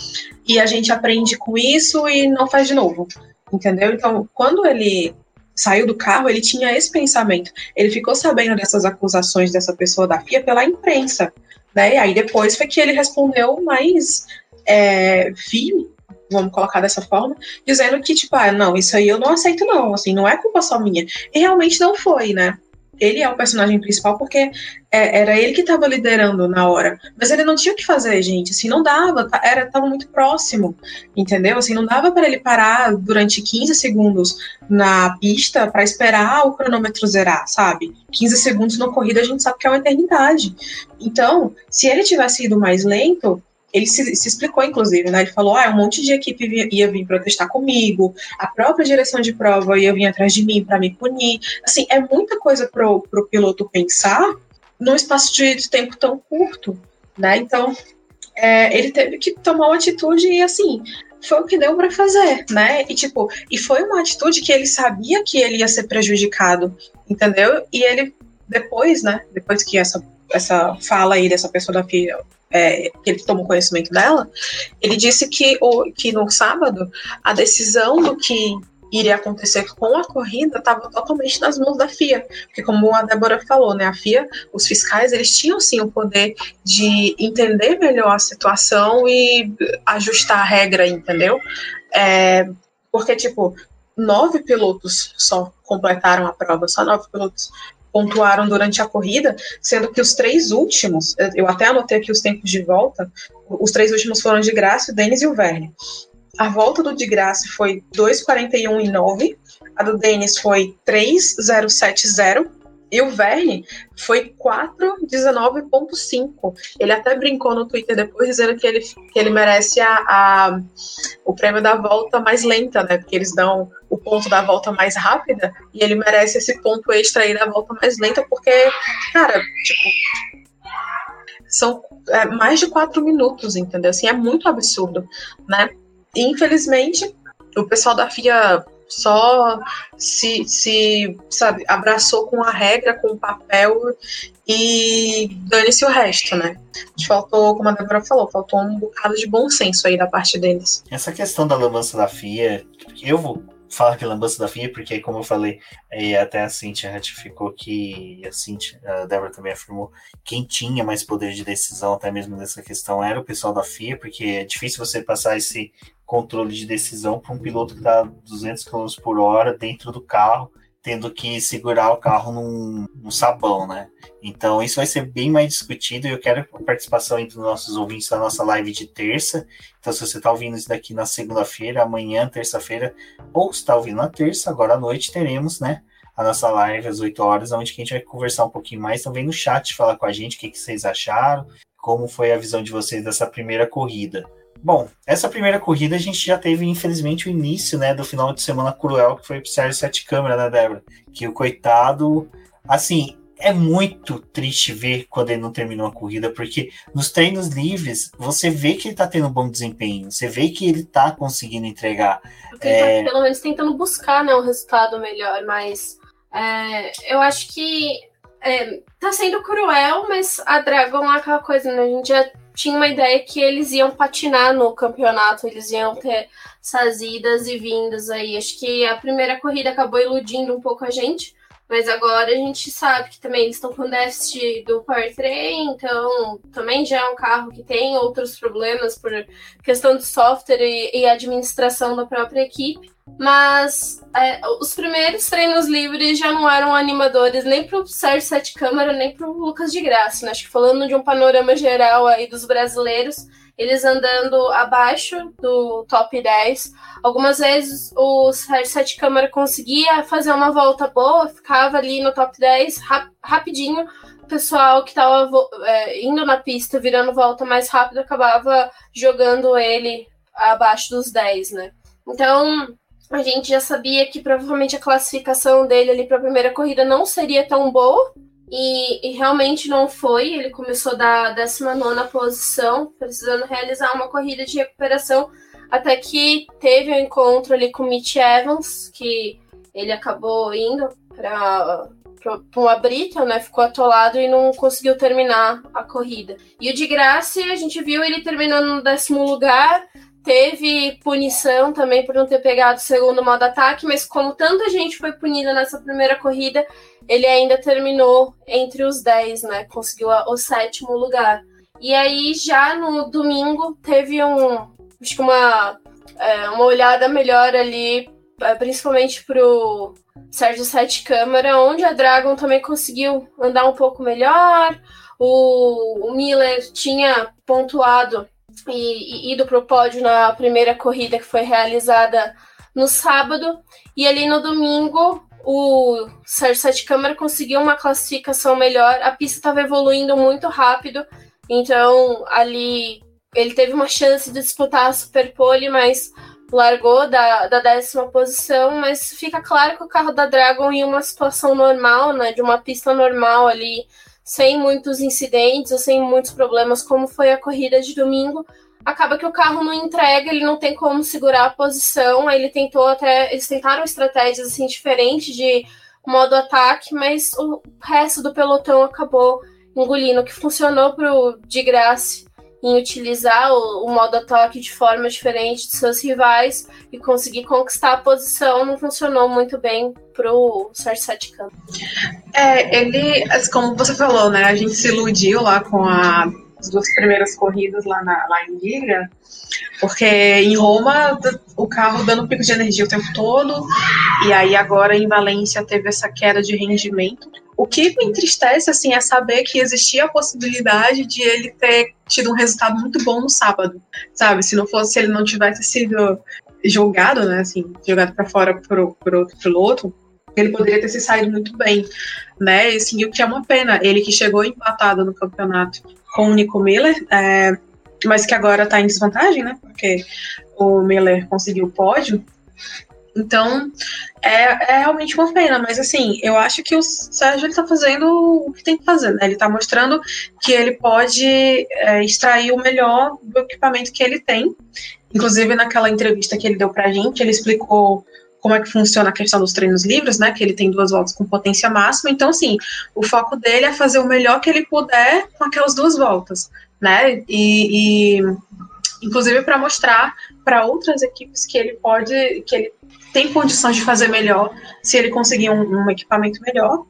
e a gente aprende com isso e não faz de novo, entendeu? Então, quando ele saiu do carro, ele tinha esse pensamento. Ele ficou sabendo dessas acusações dessa pessoa da FIA pela imprensa, né? E aí depois foi que ele respondeu mais é, firme, vamos colocar dessa forma, dizendo que, tipo, ah, não, isso aí eu não aceito, não, assim, não é culpa só minha. E realmente não foi, né? ele é o personagem principal porque é, era ele que estava liderando na hora. Mas ele não tinha o que fazer, gente. Assim, não dava, tá, era tava muito próximo, entendeu? Assim, não dava para ele parar durante 15 segundos na pista para esperar o cronômetro zerar, sabe? 15 segundos na corrida a gente sabe que é uma eternidade. Então, se ele tivesse ido mais lento, ele se, se, explicou, inclusive, né? Ele falou: ah, um monte de equipe ia, ia vir protestar comigo, a própria direção de prova ia vir atrás de mim para me punir. Assim, é muita coisa para o piloto pensar num espaço de, tempo tão curto, né? Então, é, ele teve que tomar uma atitude e, assim, foi o que deu para fazer, né? E tipo, e foi uma atitude que ele sabia que ele ia ser prejudicado, entendeu? E ele depois, né? Depois que essa essa fala aí dessa pessoa da FIA é, que ele tomou conhecimento dela, ele disse que, o, que no sábado a decisão do que iria acontecer com a corrida estava totalmente nas mãos da FIA, porque como a Débora falou, né, a FIA, os fiscais, eles tinham sim o poder de entender melhor a situação e ajustar a regra, entendeu? É, porque, tipo, nove pilotos só completaram a prova, só nove pilotos pontuaram durante a corrida, sendo que os três últimos, eu até anotei aqui os tempos de volta, os três últimos foram de Graça, o Denis e o Verne. A volta do de Graça foi 2,41 e 9, a do Denis foi 3,070 e o Verne foi 4,19,5. Ele até brincou no Twitter depois dizendo que ele, que ele merece a, a, o prêmio da volta mais lenta, né? Porque eles dão o ponto da volta mais rápida e ele merece esse ponto extra aí da volta mais lenta, porque, cara, tipo, são é, mais de quatro minutos, entendeu? Assim, é muito absurdo, né? E, infelizmente, o pessoal da FIA só se, se sabe, abraçou com a regra, com o papel e dane-se o resto, né? Faltou, como a Débora falou, faltou um bocado de bom senso aí da parte deles. Essa questão da lambança da FIA, eu vou falar é lambança da FIA, porque como eu falei, e até a Cintia ratificou que a Cintia, a Débora também afirmou, quem tinha mais poder de decisão até mesmo nessa questão era o pessoal da FIA, porque é difícil você passar esse controle de decisão para um piloto que está 200 km por hora dentro do carro, tendo que segurar o carro num, num, sabão, né? Então isso vai ser bem mais discutido eu quero a participação dos nossos ouvintes da nossa live de terça. Então se você está ouvindo isso daqui na segunda-feira, amanhã, terça-feira, ou está ouvindo na terça, agora à noite teremos, né? A nossa live às 8 horas, onde a gente vai conversar um pouquinho mais. Vem no chat falar com a gente o que, que vocês acharam, como foi a visão de vocês dessa primeira corrida. Bom, essa primeira corrida a gente já teve, infelizmente, o início, né, do final de semana cruel, que foi pro Sérgio Sete Câmara, né, Débora? Que o coitado, assim, é muito triste ver quando ele não terminou a corrida, porque nos treinos livres você vê que ele tá tendo um bom desempenho, você vê que ele tá conseguindo entregar. Porque é... ele tá, pelo menos, tentando buscar, né, um resultado melhor, mas é, eu acho que é, tá sendo cruel, mas a Dragon é aquela coisa, né, a gente já tinha uma ideia que eles iam patinar no campeonato, eles iam ter essas idas e vindas aí. Acho que a primeira corrida acabou iludindo um pouco a gente, mas agora a gente sabe que também eles estão com déficit do powertrain, então também já é um carro que tem outros problemas por questão de software e, e administração da própria equipe. Mas é, os primeiros treinos livres já não eram animadores nem para o Sérgio Sete Câmara, nem para o Lucas de Graça. Né? Acho que falando de um panorama geral aí dos brasileiros, eles andando abaixo do top 10. Algumas vezes o Sete Câmara conseguia fazer uma volta boa, ficava ali no top 10 rap rapidinho. O pessoal que estava é, indo na pista, virando volta mais rápido, acabava jogando ele abaixo dos 10, né? Então, a gente já sabia que provavelmente a classificação dele ali para a primeira corrida não seria tão boa. E, e, realmente não foi. Ele começou da 19 posição, precisando realizar uma corrida de recuperação. Até que teve um encontro ali com o Mitch Evans, que ele acabou indo para um abrito, né? Ficou atolado e não conseguiu terminar a corrida. E o de graça, a gente viu ele terminando no décimo lugar, Teve punição também por não ter pegado o segundo modo ataque, mas como tanta gente foi punida nessa primeira corrida, ele ainda terminou entre os 10, né? Conseguiu o sétimo lugar. E aí, já no domingo, teve um. Acho que uma, é, uma olhada melhor ali, é, principalmente pro Sérgio Sete Câmara, onde a Dragon também conseguiu andar um pouco melhor. O, o Miller tinha pontuado e, e ido para o pódio na primeira corrida que foi realizada no sábado. E ali no domingo, o Sérgio Sete Câmara conseguiu uma classificação melhor. A pista estava evoluindo muito rápido, então ali ele teve uma chance de disputar a Superpole, mas largou da, da décima posição. Mas fica claro que o carro da Dragon em uma situação normal, né, de uma pista normal ali, sem muitos incidentes sem muitos problemas, como foi a corrida de domingo, acaba que o carro não entrega, ele não tem como segurar a posição. Aí ele tentou até. Eles tentaram estratégias assim diferentes de modo ataque, mas o resto do pelotão acabou engolindo. O que funcionou pro de graça em utilizar o, o, modo ataque de forma diferente de seus rivais e conseguir conquistar a posição não funcionou muito bem pro Sérgio Sete É, ele, como você falou, né, a gente se iludiu lá com a, as duas primeiras corridas lá, na, lá em Liga, porque em Roma o carro dando pico de energia o tempo todo, e aí agora em Valência teve essa queda de rendimento. O que me entristece, assim, é saber que existia a possibilidade de ele ter tido um resultado muito bom no sábado, sabe? Se não fosse, se ele não tivesse sido jogado, né, assim, jogado para fora por, por outro piloto, ele poderia ter se saído muito bem, né? E, assim, o que é uma pena, ele que chegou empatado no campeonato com o Nico Miller, é, mas que agora está em desvantagem, né? Porque o Miller conseguiu o pódio, então, é, é, realmente uma pena, mas assim, eu acho que o Sérgio está fazendo o que tem que fazer, né? Ele está mostrando que ele pode é, extrair o melhor do equipamento que ele tem. Inclusive, naquela entrevista que ele deu para a gente, ele explicou como é que funciona a questão dos treinos livres, né? Que ele tem duas voltas com potência máxima. Então, assim, o foco dele é fazer o melhor que ele puder com aquelas duas voltas, né? E, e inclusive para mostrar para outras equipes que ele pode, que ele tem condições de fazer melhor se ele conseguir um, um equipamento melhor.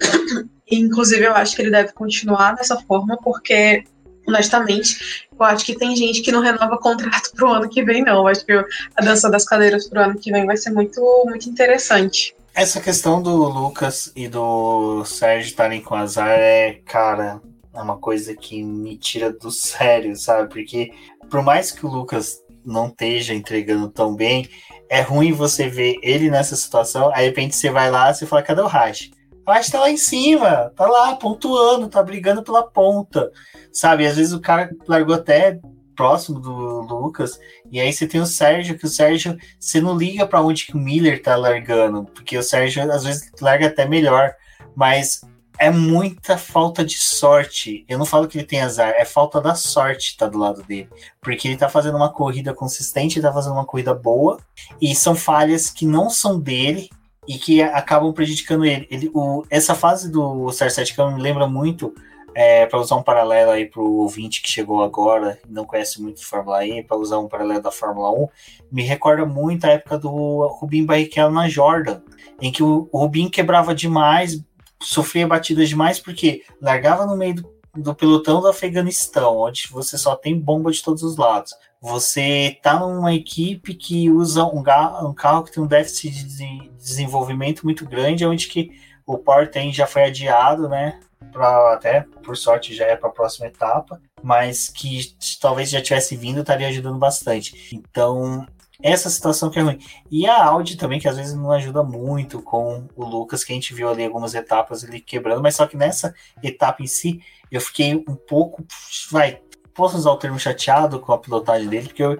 Inclusive, eu acho que ele deve continuar dessa forma, porque honestamente, eu acho que tem gente que não renova contrato pro ano que vem, não. Eu acho que a dança das cadeiras pro ano que vem vai ser muito, muito interessante. Essa questão do Lucas e do Sérgio estarem com azar é, cara, é uma coisa que me tira do sério, sabe? Porque por mais que o Lucas não esteja entregando tão bem, é ruim você ver ele nessa situação, aí de repente você vai lá e fala, cadê o Rash? Rash tá lá em cima, tá lá pontuando, tá brigando pela ponta sabe? Às vezes o cara largou até próximo do Lucas, e aí você tem o Sérgio, que o Sérgio, você não liga para onde que o Miller tá largando, porque o Sérgio às vezes larga até melhor, mas é muita falta de sorte. Eu não falo que ele tem azar, é falta da sorte tá do lado dele, porque ele tá fazendo uma corrida consistente, tá fazendo uma corrida boa, e são falhas que não são dele, e que acabam prejudicando ele. ele o, essa fase do Star 7 me lembra muito é, para usar um paralelo aí para o ouvinte que chegou agora e não conhece muito de Fórmula E, para usar um paralelo da Fórmula 1, me recorda muito a época do Rubinho Barrichello na Jordan, em que o, o quebrava demais, sofria batidas demais, porque largava no meio do, do pelotão do Afeganistão, onde você só tem bomba de todos os lados. Você tá numa equipe que usa um, um carro que tem um déficit de desenvolvimento muito grande, onde que o Power já foi adiado, né? para até por sorte já é para a próxima etapa, mas que talvez já tivesse vindo estaria ajudando bastante. Então essa situação que é ruim. E a Audi também, que às vezes não ajuda muito com o Lucas, que a gente viu ali algumas etapas ele quebrando, mas só que nessa etapa em si, eu fiquei um pouco, vai, posso usar o termo chateado com a pilotagem dele, porque eu,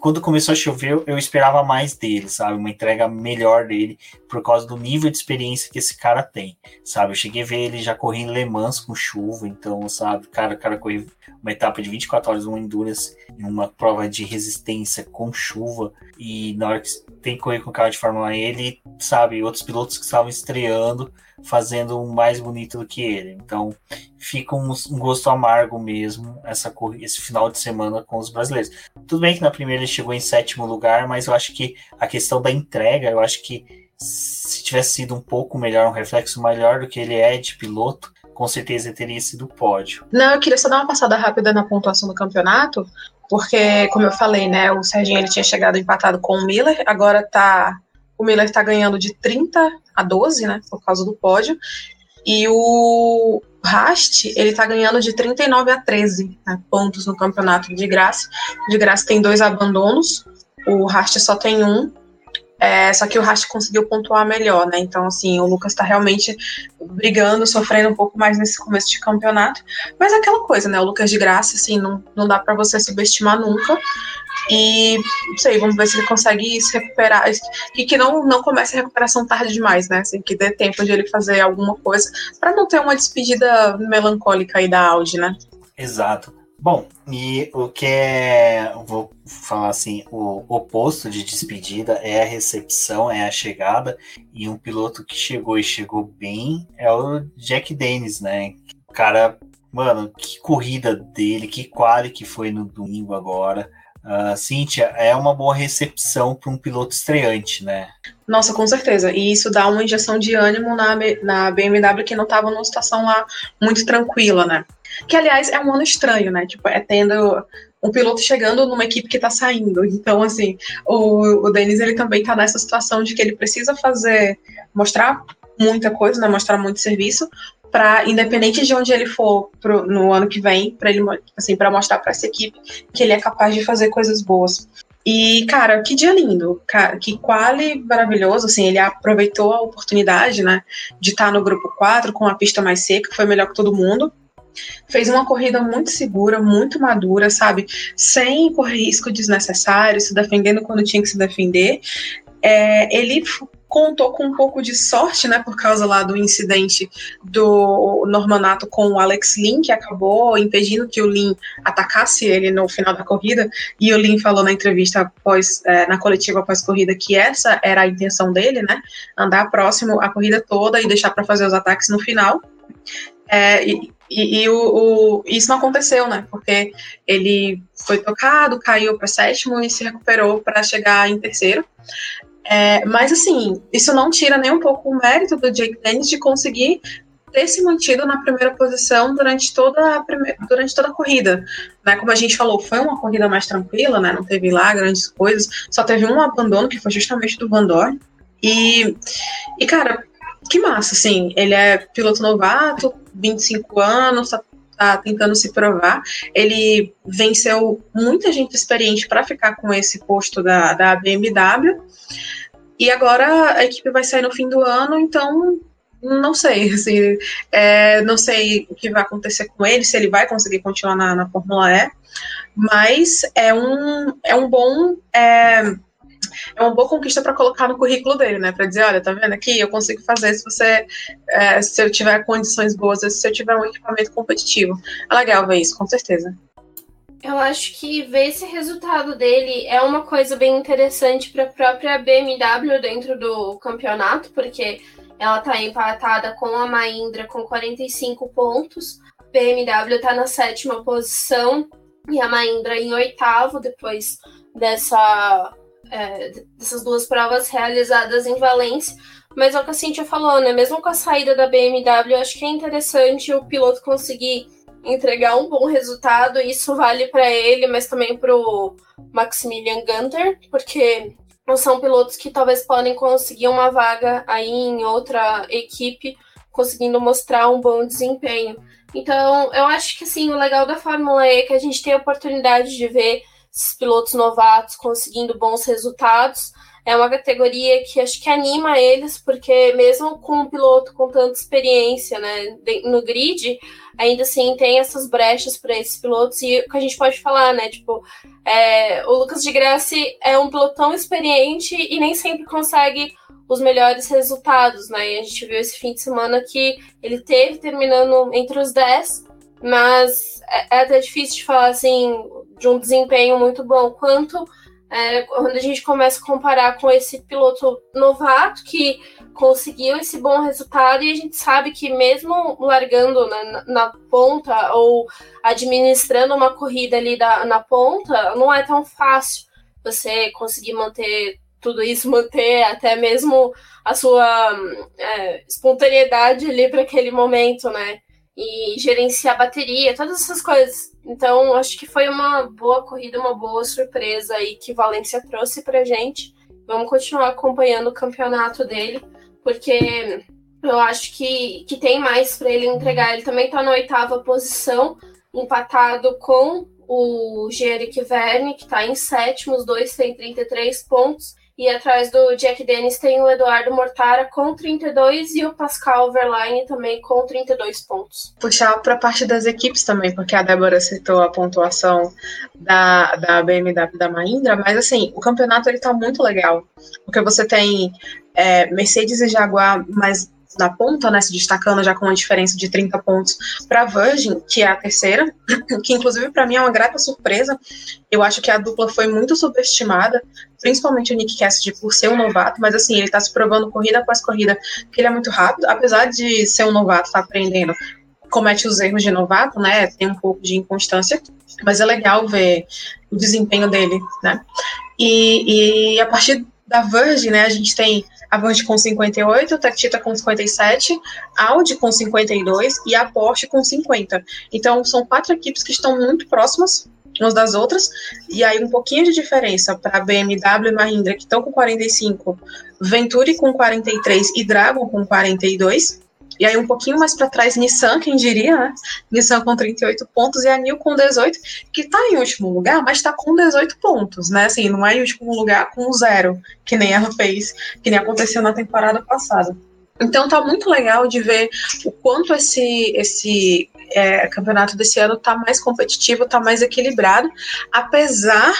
quando começou a chover, eu esperava mais dele, sabe? Uma entrega melhor dele, por causa do nível de experiência que esse cara tem, sabe? Eu cheguei a ver ele já correr em Le Mans com chuva, então, sabe? Cara, o cara correu uma etapa de 24 horas, uma endurance, uma prova de resistência com chuva, e na hora que tem que correr com o carro de Fórmula 1, ele, sabe? Outros pilotos que estavam estreando, fazendo um mais bonito do que ele. Então fica um, um gosto amargo mesmo essa esse final de semana com os brasileiros. Tudo bem que na primeira ele chegou em sétimo lugar, mas eu acho que a questão da entrega, eu acho que se tivesse sido um pouco melhor, um reflexo melhor do que ele é de piloto, com certeza teria sido pódio. Não, eu queria só dar uma passada rápida na pontuação do campeonato, porque, como eu falei, né, o Serginho ele tinha chegado empatado com o Miller, agora tá o Miller está ganhando de 30 a 12, né, por causa do pódio. E o Rast, ele está ganhando de 39 a 13 né, pontos no campeonato de graça. De graça tem dois abandonos, o Rast só tem um. É, só que o Rast conseguiu pontuar melhor, né? Então, assim, o Lucas está realmente brigando, sofrendo um pouco mais nesse começo de campeonato. Mas é aquela coisa, né? O Lucas de graça, assim, não, não dá para você subestimar nunca. E não sei, vamos ver se ele consegue se recuperar. E que não, não comece a recuperação tarde demais, né? Assim, que dê tempo de ele fazer alguma coisa para não ter uma despedida melancólica aí da Audi, né? Exato. Bom, e o que é, vou falar assim, o oposto de despedida é a recepção, é a chegada, e um piloto que chegou e chegou bem é o Jack Dennis, né? O cara, mano, que corrida dele, que quali que foi no domingo agora. Uh, Cíntia, é uma boa recepção para um piloto estreante, né? Nossa, com certeza. E isso dá uma injeção de ânimo na, na BMW que não estava numa situação lá muito tranquila, né? Que, aliás, é um ano estranho, né? Tipo, é tendo um piloto chegando numa equipe que está saindo. Então, assim, o, o Denis, ele também está nessa situação de que ele precisa fazer, mostrar muita coisa, né? Mostrar muito serviço, para independente de onde ele for pro, no ano que vem, para ele assim, para mostrar para essa equipe que ele é capaz de fazer coisas boas. E, cara, que dia lindo, cara, que quali maravilhoso, assim, ele aproveitou a oportunidade, né, de estar tá no grupo 4 com a pista mais seca, foi melhor que todo mundo. Fez uma corrida muito segura, muito madura, sabe? Sem correr risco desnecessário, se defendendo quando tinha que se defender. É, ele contou com um pouco de sorte, né, por causa lá do incidente do Normanato com o Alex Lin, que acabou impedindo que o Lin atacasse ele no final da corrida, e o Lin falou na entrevista após, é, na coletiva após corrida que essa era a intenção dele, né, andar próximo a corrida toda e deixar para fazer os ataques no final. É, e, e, e o, o, isso não aconteceu, né? Porque ele foi tocado, caiu para sétimo e se recuperou para chegar em terceiro. É, mas assim, isso não tira nem um pouco o mérito do Jake Dennis de conseguir ter se mantido na primeira posição durante toda a, durante toda a corrida. Né? Como a gente falou, foi uma corrida mais tranquila, né? não teve lá grandes coisas, só teve um abandono que foi justamente do Van Dorn. E, e cara, que massa, assim, ele é piloto novato, 25 anos, tá, tá tentando se provar. Ele venceu muita gente experiente para ficar com esse posto da, da BMW. E agora a equipe vai sair no fim do ano, então não sei, assim, é, não sei o que vai acontecer com ele, se ele vai conseguir continuar na, na Fórmula E, mas é um, é um bom. É, é uma boa conquista para colocar no currículo dele, né? Para dizer, olha, tá vendo aqui, eu consigo fazer se você, é, se eu tiver condições boas, se eu tiver um equipamento competitivo. É legal ver isso, com certeza. Eu acho que ver esse resultado dele é uma coisa bem interessante para a própria BMW dentro do campeonato, porque ela está empatada com a Mahindra com 45 pontos. BMW está na sétima posição e a Mahindra em oitavo, depois dessa, é, dessas duas provas realizadas em Valência. Mas é o que a Cintia falou, né? Mesmo com a saída da BMW, eu acho que é interessante o piloto conseguir entregar um bom resultado. Isso vale para ele, mas também para o Maximilian Gunter, porque são pilotos que talvez podem conseguir uma vaga aí em outra equipe, conseguindo mostrar um bom desempenho. Então, eu acho que assim, o legal da Fórmula E é que a gente tem a oportunidade de ver pilotos novatos conseguindo bons resultados é uma categoria que acho que anima eles, porque mesmo com um piloto com tanta experiência né, no grid, ainda assim tem essas brechas para esses pilotos. E o que a gente pode falar, né? Tipo, é, o Lucas de Grassi é um piloto tão experiente e nem sempre consegue os melhores resultados, né? E a gente viu esse fim de semana que ele teve terminando entre os 10, mas é, é até difícil de falar assim de um desempenho muito bom. Quanto é, quando a gente começa a comparar com esse piloto novato que conseguiu esse bom resultado e a gente sabe que mesmo largando na, na ponta ou administrando uma corrida ali da, na ponta, não é tão fácil você conseguir manter tudo isso, manter até mesmo a sua é, espontaneidade ali para aquele momento, né? E gerenciar bateria, todas essas coisas. Então, acho que foi uma boa corrida, uma boa surpresa aí que Valência trouxe pra gente. Vamos continuar acompanhando o campeonato dele, porque eu acho que, que tem mais para ele entregar. Ele também está na oitava posição, empatado com o Geric Verne, que está em sétimo, os dois têm 33 pontos. E atrás do Jack Dennis tem o Eduardo Mortara com 32 e o Pascal Verlaine também com 32 pontos. Puxar para a parte das equipes também, porque a Débora citou a pontuação da, da BMW da Mahindra, mas assim, o campeonato ele tá muito legal, porque você tem é, Mercedes e Jaguar, mas na ponta, né, se destacando já com uma diferença de 30 pontos para Virgin, que é a terceira, que inclusive para mim é uma grata surpresa. Eu acho que a dupla foi muito subestimada, principalmente o Nick Cassidy por ser um novato, mas assim, ele está se provando corrida após corrida que ele é muito rápido, apesar de ser um novato, tá aprendendo, comete os erros de novato, né, tem um pouco de inconstância, mas é legal ver o desempenho dele, né. E, e a partir da Virgin, né, a gente tem Avante com 58, Tactita com 57, Audi com 52 e a Porsche com 50. Então, são quatro equipes que estão muito próximas umas das outras, e aí um pouquinho de diferença para BMW e Mahindra, que estão com 45, Venturi com 43 e Dragon com 42. E aí um pouquinho mais para trás, Nissan, quem diria, né? Nissan com 38 pontos e a Nil com 18, que está em último lugar, mas está com 18 pontos, né? Assim, não é em último lugar com zero, que nem ela fez, que nem aconteceu na temporada passada. Então tá muito legal de ver o quanto esse esse É, o campeonato desse ano está mais competitivo, está mais equilibrado, apesar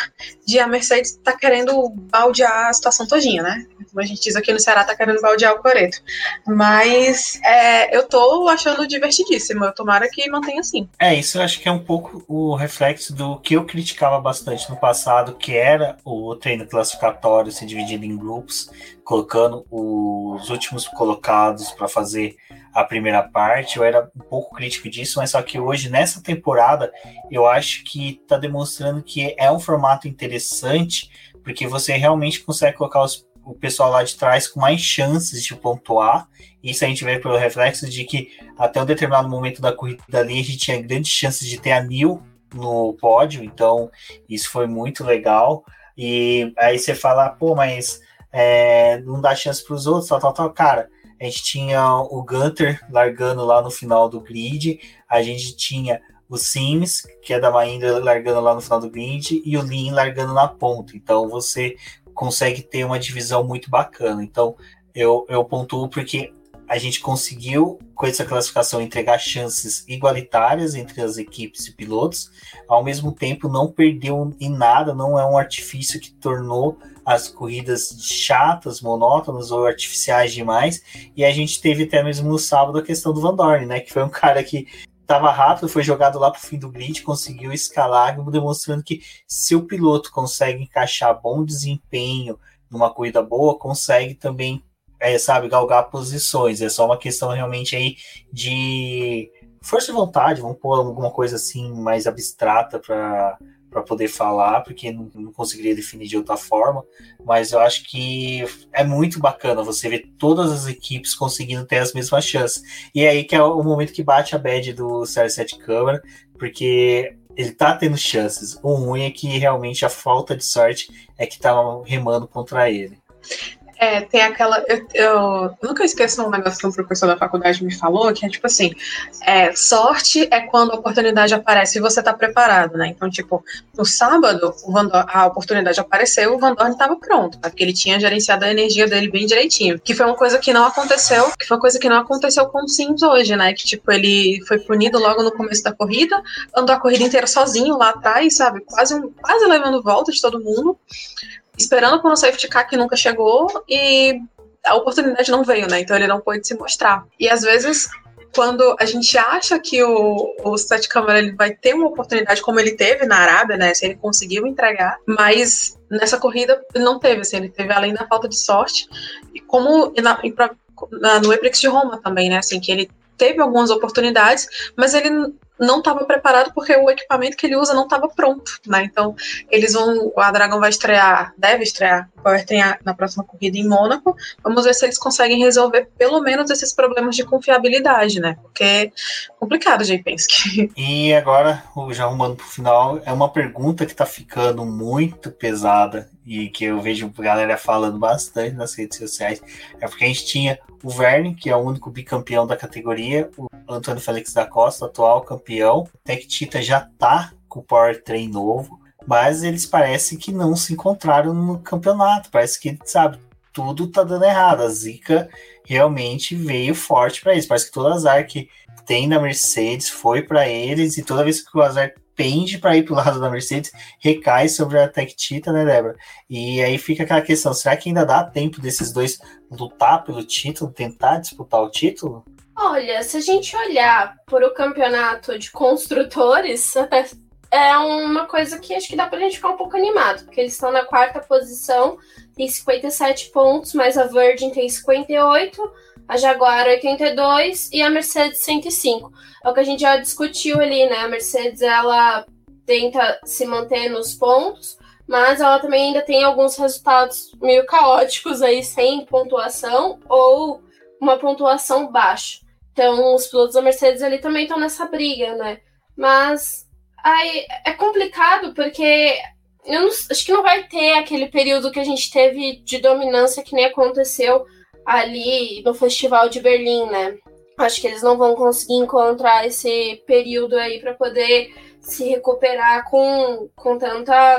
de a Mercedes estar tá querendo baldear a situação todinha, né? Como a gente diz aqui no Ceará, tá querendo baldear o coreto. Mas é, eu tô achando divertidíssimo. Eu tomara que mantenha assim. É, isso eu acho que é um pouco o reflexo do que eu criticava bastante no passado, que era o treino classificatório se dividido em grupos, colocando os últimos colocados para fazer a primeira parte. Eu era um pouco crítico disso, mas só que hoje, nessa temporada, eu acho que está demonstrando que é um formato interessante, porque você realmente consegue colocar os o pessoal lá de trás com mais chances de pontuar. Isso a gente vê pelo reflexo de que até um determinado momento da corrida ali a gente tinha grandes chances de ter a Nil no pódio, então isso foi muito legal. E aí você fala, pô, mas é, não dá chance para os outros, tal, tal, tal. Cara, a gente tinha o Gunter largando lá no final do grid, a gente tinha o Sims, que é da Mahindra, largando lá no final do grid, e o Lin largando na ponta. Então você consegue ter uma divisão muito bacana. Então, eu, eu pontuo porque a gente conseguiu, com essa classificação, entregar chances igualitárias entre as equipes e pilotos, ao mesmo tempo não perdeu em nada, não é um artifício que tornou as corridas chatas, monótonas ou artificiais demais, e a gente teve até mesmo no sábado a questão do Van Dorn, né, que foi um cara que estava rápido, foi jogado lá para o fim do grid, conseguiu escalar, demonstrando que se o piloto consegue encaixar bom desempenho numa corrida boa, consegue também, é, sabe, galgar posições. É só uma questão realmente aí de força de vontade, vamos pôr alguma coisa assim mais abstrata para para poder falar, porque não, não, conseguiria definir de outra forma, mas eu acho que é muito bacana você ver todas as equipes conseguindo ter as mesmas chances. E é aí que é o momento que bate a bad do CR7 Câmara, porque ele tá tendo chances. O ruim é que realmente a falta de sorte é que tá remando contra ele. É, tem aquela. Eu, eu, nunca esqueço um negócio que um professor da faculdade me falou, que é tipo assim: é, sorte é quando a oportunidade aparece e você tá preparado, né? Então, tipo, no sábado, a oportunidade apareceu, o Van Dorn estava pronto, porque ele tinha gerenciado a energia dele bem direitinho. Que foi uma coisa que não aconteceu, que foi uma coisa que não aconteceu com o Sims hoje, né? Que, tipo, ele foi punido logo no começo da corrida, andou a corrida inteira sozinho lá atrás, sabe? Quase, quase levando volta de todo mundo esperando por um safety car que nunca chegou e a oportunidade não veio, né? Então ele não pôde se mostrar. E às vezes, quando a gente acha que o, o Sete Câmara ele vai ter uma oportunidade como ele teve na Arábia, né? Se ele conseguiu entregar, mas nessa corrida não teve, assim, ele teve além da falta de sorte, e como na, na, no Eprix de Roma também, né? Assim, que ele teve algumas oportunidades, mas ele não estava preparado porque o equipamento que ele usa não estava pronto, né? Então, eles vão, a Dragon vai estrear, deve estrear o Powertrain na próxima corrida em Mônaco. Vamos ver se eles conseguem resolver pelo menos esses problemas de confiabilidade, né? Porque é complicado, Jay Penske. E agora, já arrumando para o final, é uma pergunta que está ficando muito pesada e que eu vejo galera falando bastante nas redes sociais, é porque a gente tinha o Verne, que é o único bicampeão da categoria, o Antônio Félix da Costa, atual campeão, Tech Tita já tá com o powertrain novo, mas eles parecem que não se encontraram no campeonato, parece que, sabe, tudo tá dando errado, a Zika realmente veio forte para eles, parece que todo azar que tem na Mercedes foi para eles, e toda vez que o azar pende para ir para o lado da Mercedes, recai sobre a Tech Tita, né, Débora? E aí fica aquela questão: será que ainda dá tempo desses dois lutar pelo título, tentar disputar o título? Olha, se a gente olhar por o campeonato de construtores, é uma coisa que acho que dá pra gente ficar um pouco animado, porque eles estão na quarta posição, tem 57 pontos, mas a Virgin tem 58, a Jaguar 82 e a Mercedes 105. É o que a gente já discutiu ali, né? A Mercedes ela tenta se manter nos pontos, mas ela também ainda tem alguns resultados meio caóticos aí sem pontuação ou uma pontuação baixa. Então os pilotos da Mercedes ali também estão nessa briga, né? Mas aí é complicado porque eu não, acho que não vai ter aquele período que a gente teve de dominância que nem aconteceu ali no Festival de Berlim, né? Acho que eles não vão conseguir encontrar esse período aí para poder se recuperar com, com tanta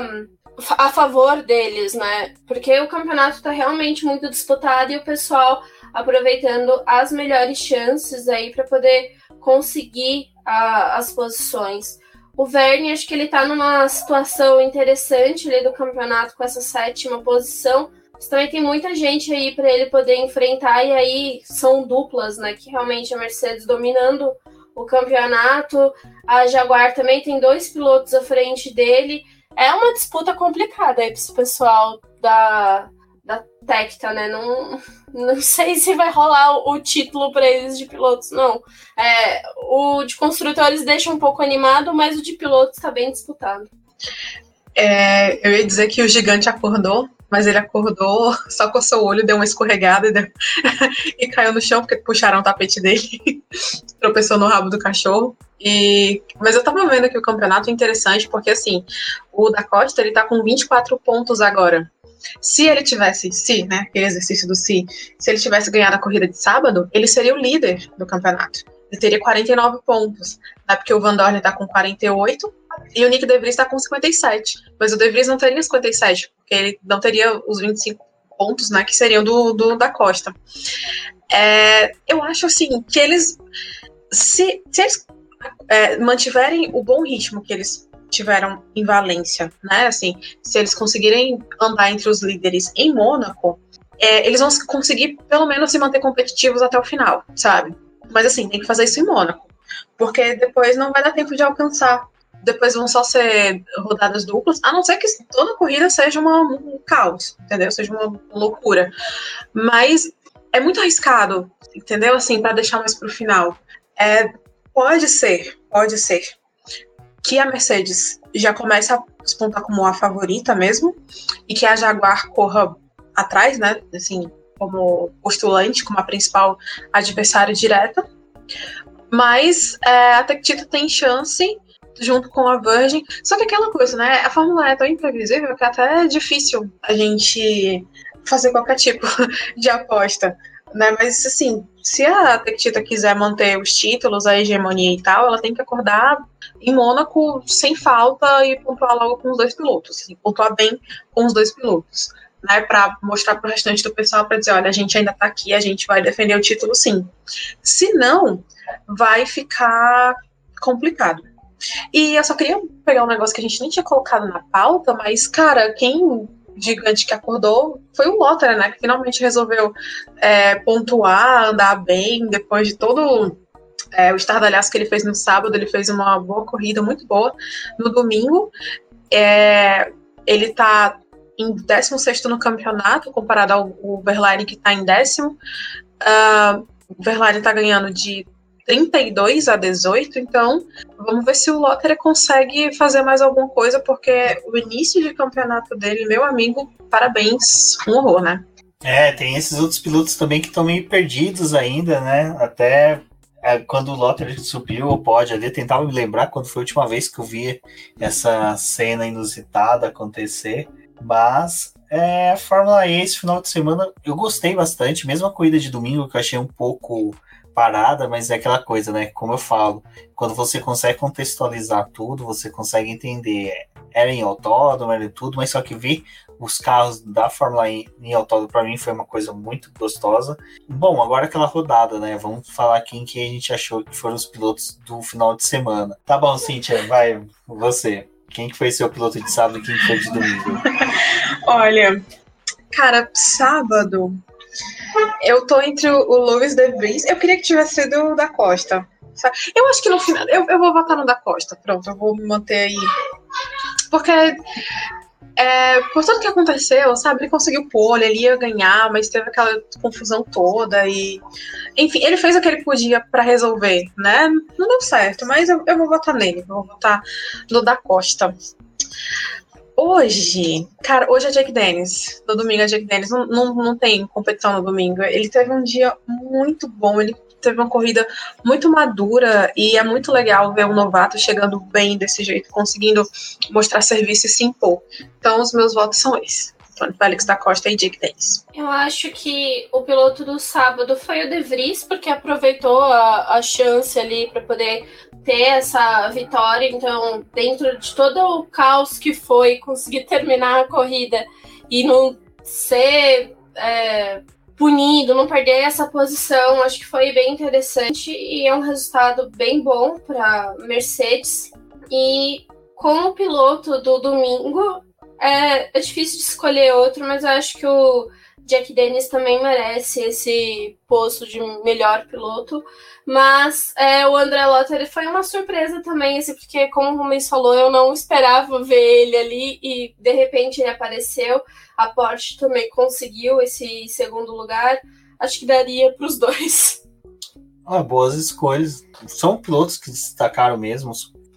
a favor deles, né? Porque o campeonato está realmente muito disputado e o pessoal aproveitando as melhores chances aí para poder conseguir a, as posições. O Verne, acho que ele está numa situação interessante ali do campeonato com essa sétima posição. Também tem muita gente aí para ele poder enfrentar, e aí são duplas, né? Que realmente a Mercedes dominando o campeonato. A Jaguar também tem dois pilotos à frente dele. É uma disputa complicada aí para esse pessoal da, da Tecta, né? Não, não sei se vai rolar o, o título para eles de pilotos, não. É, o de construtores deixa um pouco animado, mas o de pilotos está bem disputado. É, eu ia dizer que o gigante acordou, mas ele acordou, só coçou o olho, deu uma escorregada e, deu... e caiu no chão porque puxaram o tapete dele, tropeçou no rabo do cachorro. E, mas eu tava vendo que o campeonato é interessante porque assim, o da Costa ele tá com 24 pontos agora. Se ele tivesse, se, né, aquele exercício do se, se ele tivesse ganhado a corrida de sábado, ele seria o líder do campeonato. Ele teria 49 pontos, né, porque o Van Dorn tá com 48 e o Nick De Vries tá com 57. Mas o De Vries não teria 57, porque ele não teria os 25 pontos, né, que seriam do, do da Costa. É, eu acho, assim, que eles, se, se eles é, mantiverem o bom ritmo que eles tiveram em Valência, né? Assim, se eles conseguirem andar entre os líderes em Mônaco, é, eles vão conseguir pelo menos se manter competitivos até o final, sabe? Mas assim, tem que fazer isso em Mônaco, porque depois não vai dar tempo de alcançar. Depois vão só ser rodadas duplas, a não ser que toda corrida seja uma, um caos, entendeu? Seja uma loucura. Mas é muito arriscado, entendeu? Assim, para deixar mais pro final. É, pode ser, pode ser que a Mercedes já comece a despontar como a favorita mesmo, e que a Jaguar corra atrás, né? Assim, como postulante, como a principal adversária direta. Mas é, a Tectita tem chance junto com a Virgin. Só que aquela coisa, né? A Fórmula é tão imprevisível que até é difícil a gente fazer qualquer tipo de aposta. Né? Mas assim, se a Tectita quiser manter os títulos, a hegemonia e tal, ela tem que acordar em Mônaco sem falta e pontuar logo com os dois pilotos, assim, pontuar bem com os dois pilotos, né, para mostrar para o restante do pessoal para dizer, olha, a gente ainda está aqui, a gente vai defender o título sim. Se não, vai ficar complicado. E eu só queria pegar um negócio que a gente nem tinha colocado na pauta, mas, cara, quem gigante que acordou foi o Lotter, né? Que finalmente resolveu é, pontuar, andar bem, depois de todo é, o estardalhaço que ele fez no sábado. Ele fez uma boa corrida, muito boa. No domingo, é, ele tá em 16 no campeonato, comparado ao Verlaine, que está em décimo. Uh, o Verlaine está ganhando de 32 a 18, então vamos ver se o Lottery consegue fazer mais alguma coisa, porque o início de campeonato dele, meu amigo, parabéns, um horror, né? É, tem esses outros pilotos também que estão meio perdidos ainda, né? Até é, quando o Lottery subiu o pódio ali, eu tentava me lembrar quando foi a última vez que eu vi essa cena inusitada acontecer, mas é, Fórmula E esse final de semana eu gostei bastante, mesmo a corrida de domingo que eu achei um pouco parada, mas é aquela coisa, né? Como eu falo, quando você consegue contextualizar tudo, você consegue entender. Era em autódromo, era em tudo, mas só que ver os carros da Fórmula E em autódromo para mim foi uma coisa muito gostosa. Bom, agora aquela rodada, né? Vamos falar quem que a gente achou que foram os pilotos do final de semana. Tá bom, Cíntia, vai, você. Quem que foi seu piloto de sábado e quem que foi de domingo? Olha, cara, sábado eu tô entre o, Louis De Vries. Eu queria que tivesse sido o da Costa. Eu acho que no final. Eu, eu vou votar no da Costa. Pronto, eu vou me manter aí. Porque. É, por tudo que aconteceu, sabe? Ele conseguiu pole, ele ia ganhar, mas teve aquela confusão toda e. Enfim, ele fez o que ele podia para resolver, né? Não deu certo, mas eu, eu vou votar nele. Vou votar no da Costa. Hoje, cara, hoje é Jake Dennis. No domingo é Jake Dennis. Não, não, não tem competição no domingo. Ele teve um dia muito bom. Ele teve uma corrida muito madura e é muito legal ver um novato chegando bem desse jeito, conseguindo mostrar serviço e se impor. Então, os meus votos são esses. Félix da Costa e Jake Dennis. Eu acho que o piloto do sábado foi o De Vries, porque aproveitou a, a chance ali para poder ter essa vitória. Então, dentro de todo o caos que foi conseguir terminar a corrida e não ser é, punido, não perder essa posição. Acho que foi bem interessante e é um resultado bem bom para Mercedes. E como piloto do domingo, é, é, difícil de escolher outro, mas acho que o Jack Dennis também merece esse posto de melhor piloto. Mas é, o André Lotter foi uma surpresa também, assim, porque, como o Rubens falou, eu não esperava ver ele ali e de repente ele apareceu. A Porsche também conseguiu esse segundo lugar. Acho que daria para os dois. Ah, boas escolhas. São pilotos que destacaram mesmo,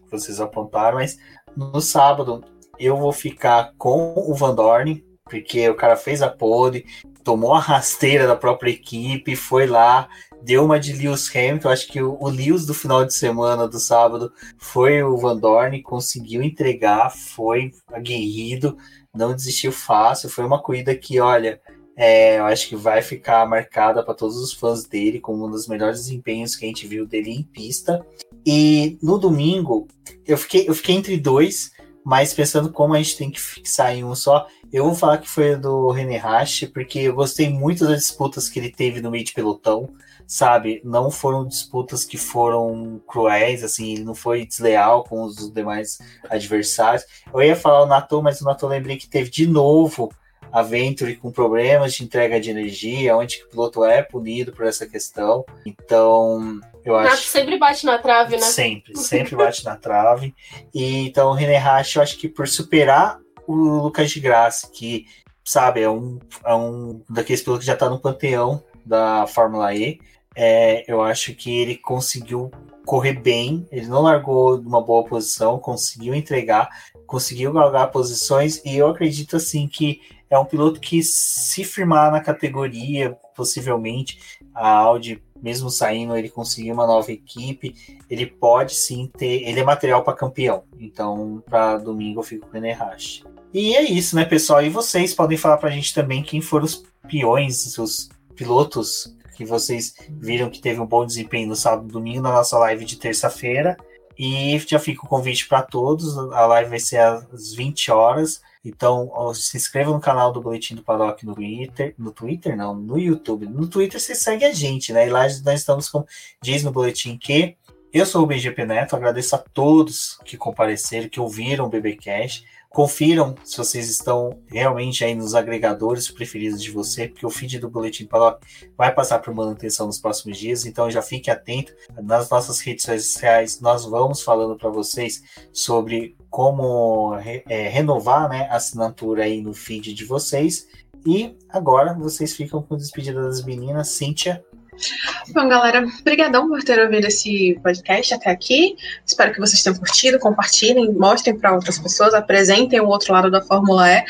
vocês apontaram, mas no sábado eu vou ficar com o Van Dorn, porque o cara fez a pole, tomou a rasteira da própria equipe, foi lá, deu uma de Lewis Hamilton. Acho que o, o Lewis do final de semana, do sábado, foi o Van Dorn, conseguiu entregar, foi aguerrido, não desistiu fácil. Foi uma corrida que, olha, é, eu acho que vai ficar marcada para todos os fãs dele como um dos melhores desempenhos que a gente viu dele em pista. E no domingo, eu fiquei, eu fiquei entre dois, mas pensando como a gente tem que fixar em um só, eu vou falar que foi do René Rache, porque eu gostei muito das disputas que ele teve no meio de pelotão, sabe? Não foram disputas que foram cruéis, assim, ele não foi desleal com os demais adversários. Eu ia falar o Nato, mas o Nato lembrei que teve de novo a Venturi com problemas de entrega de energia, onde o piloto é punido por essa questão. Então, eu acho. Nato sempre bate na trave, né? Sempre, sempre bate na trave. E então o René Rasch, eu acho que por superar o Lucas de Graça, que, sabe, é um, é um daqueles pilotos que já tá no panteão da Fórmula E. É, eu acho que ele conseguiu correr bem, ele não largou numa boa posição, conseguiu entregar, conseguiu galgar posições, e eu acredito assim que é um piloto que, se firmar na categoria, possivelmente, a Audi, mesmo saindo, ele conseguir uma nova equipe, ele pode sim ter. Ele é material para campeão. Então, para domingo, eu fico com o René Rasch. E é isso, né, pessoal? E vocês podem falar para a gente também quem foram os peões, os pilotos que vocês viram que teve um bom desempenho no sábado e domingo na nossa live de terça-feira. E já fica o convite para todos. A live vai ser às 20 horas. Então, se inscreva no canal do Boletim do Paddock no Twitter. No Twitter, não, no YouTube. No Twitter você segue a gente, né? E lá nós estamos com Diz no Boletim que. Eu sou o BGP Neto, agradeço a todos que compareceram, que ouviram o BBcast. Confiram se vocês estão realmente aí nos agregadores preferidos de você, porque o feed do Boletim Paddock vai passar por manutenção nos próximos dias, então já fique atento. Nas nossas redes sociais, nós vamos falando para vocês sobre como é, renovar né, a assinatura aí no feed de vocês. E agora vocês ficam com a despedida das meninas. Cíntia, Bom, galera, brigadão por ter ouvido esse podcast até aqui. Espero que vocês tenham curtido, compartilhem, mostrem para outras pessoas, apresentem o outro lado da Fórmula E.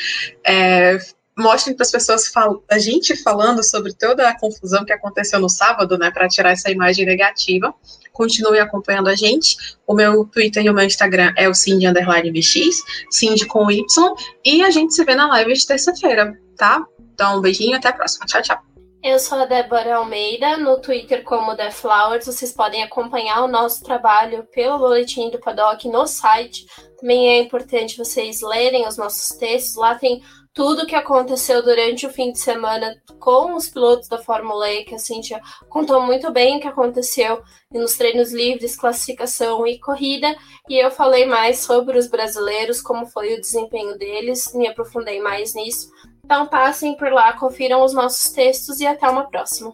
É, mostrem para as pessoas a gente falando sobre toda a confusão que aconteceu no sábado, né, para tirar essa imagem negativa. Continue acompanhando a gente. O meu Twitter e o meu Instagram é o Cindy Underline Cindy com Y, e a gente se vê na live de terça-feira, tá? Então, um beijinho, até a próxima. Tchau, tchau. Eu sou a Débora Almeida, no Twitter como The Flowers. Vocês podem acompanhar o nosso trabalho pelo Boletim do Paddock no site. Também é importante vocês lerem os nossos textos. Lá tem tudo o que aconteceu durante o fim de semana com os pilotos da Fórmula E, que a Cintia contou muito bem o que aconteceu nos treinos livres, classificação e corrida. E eu falei mais sobre os brasileiros, como foi o desempenho deles, me aprofundei mais nisso. Então passem por lá, confiram os nossos textos e até uma próxima.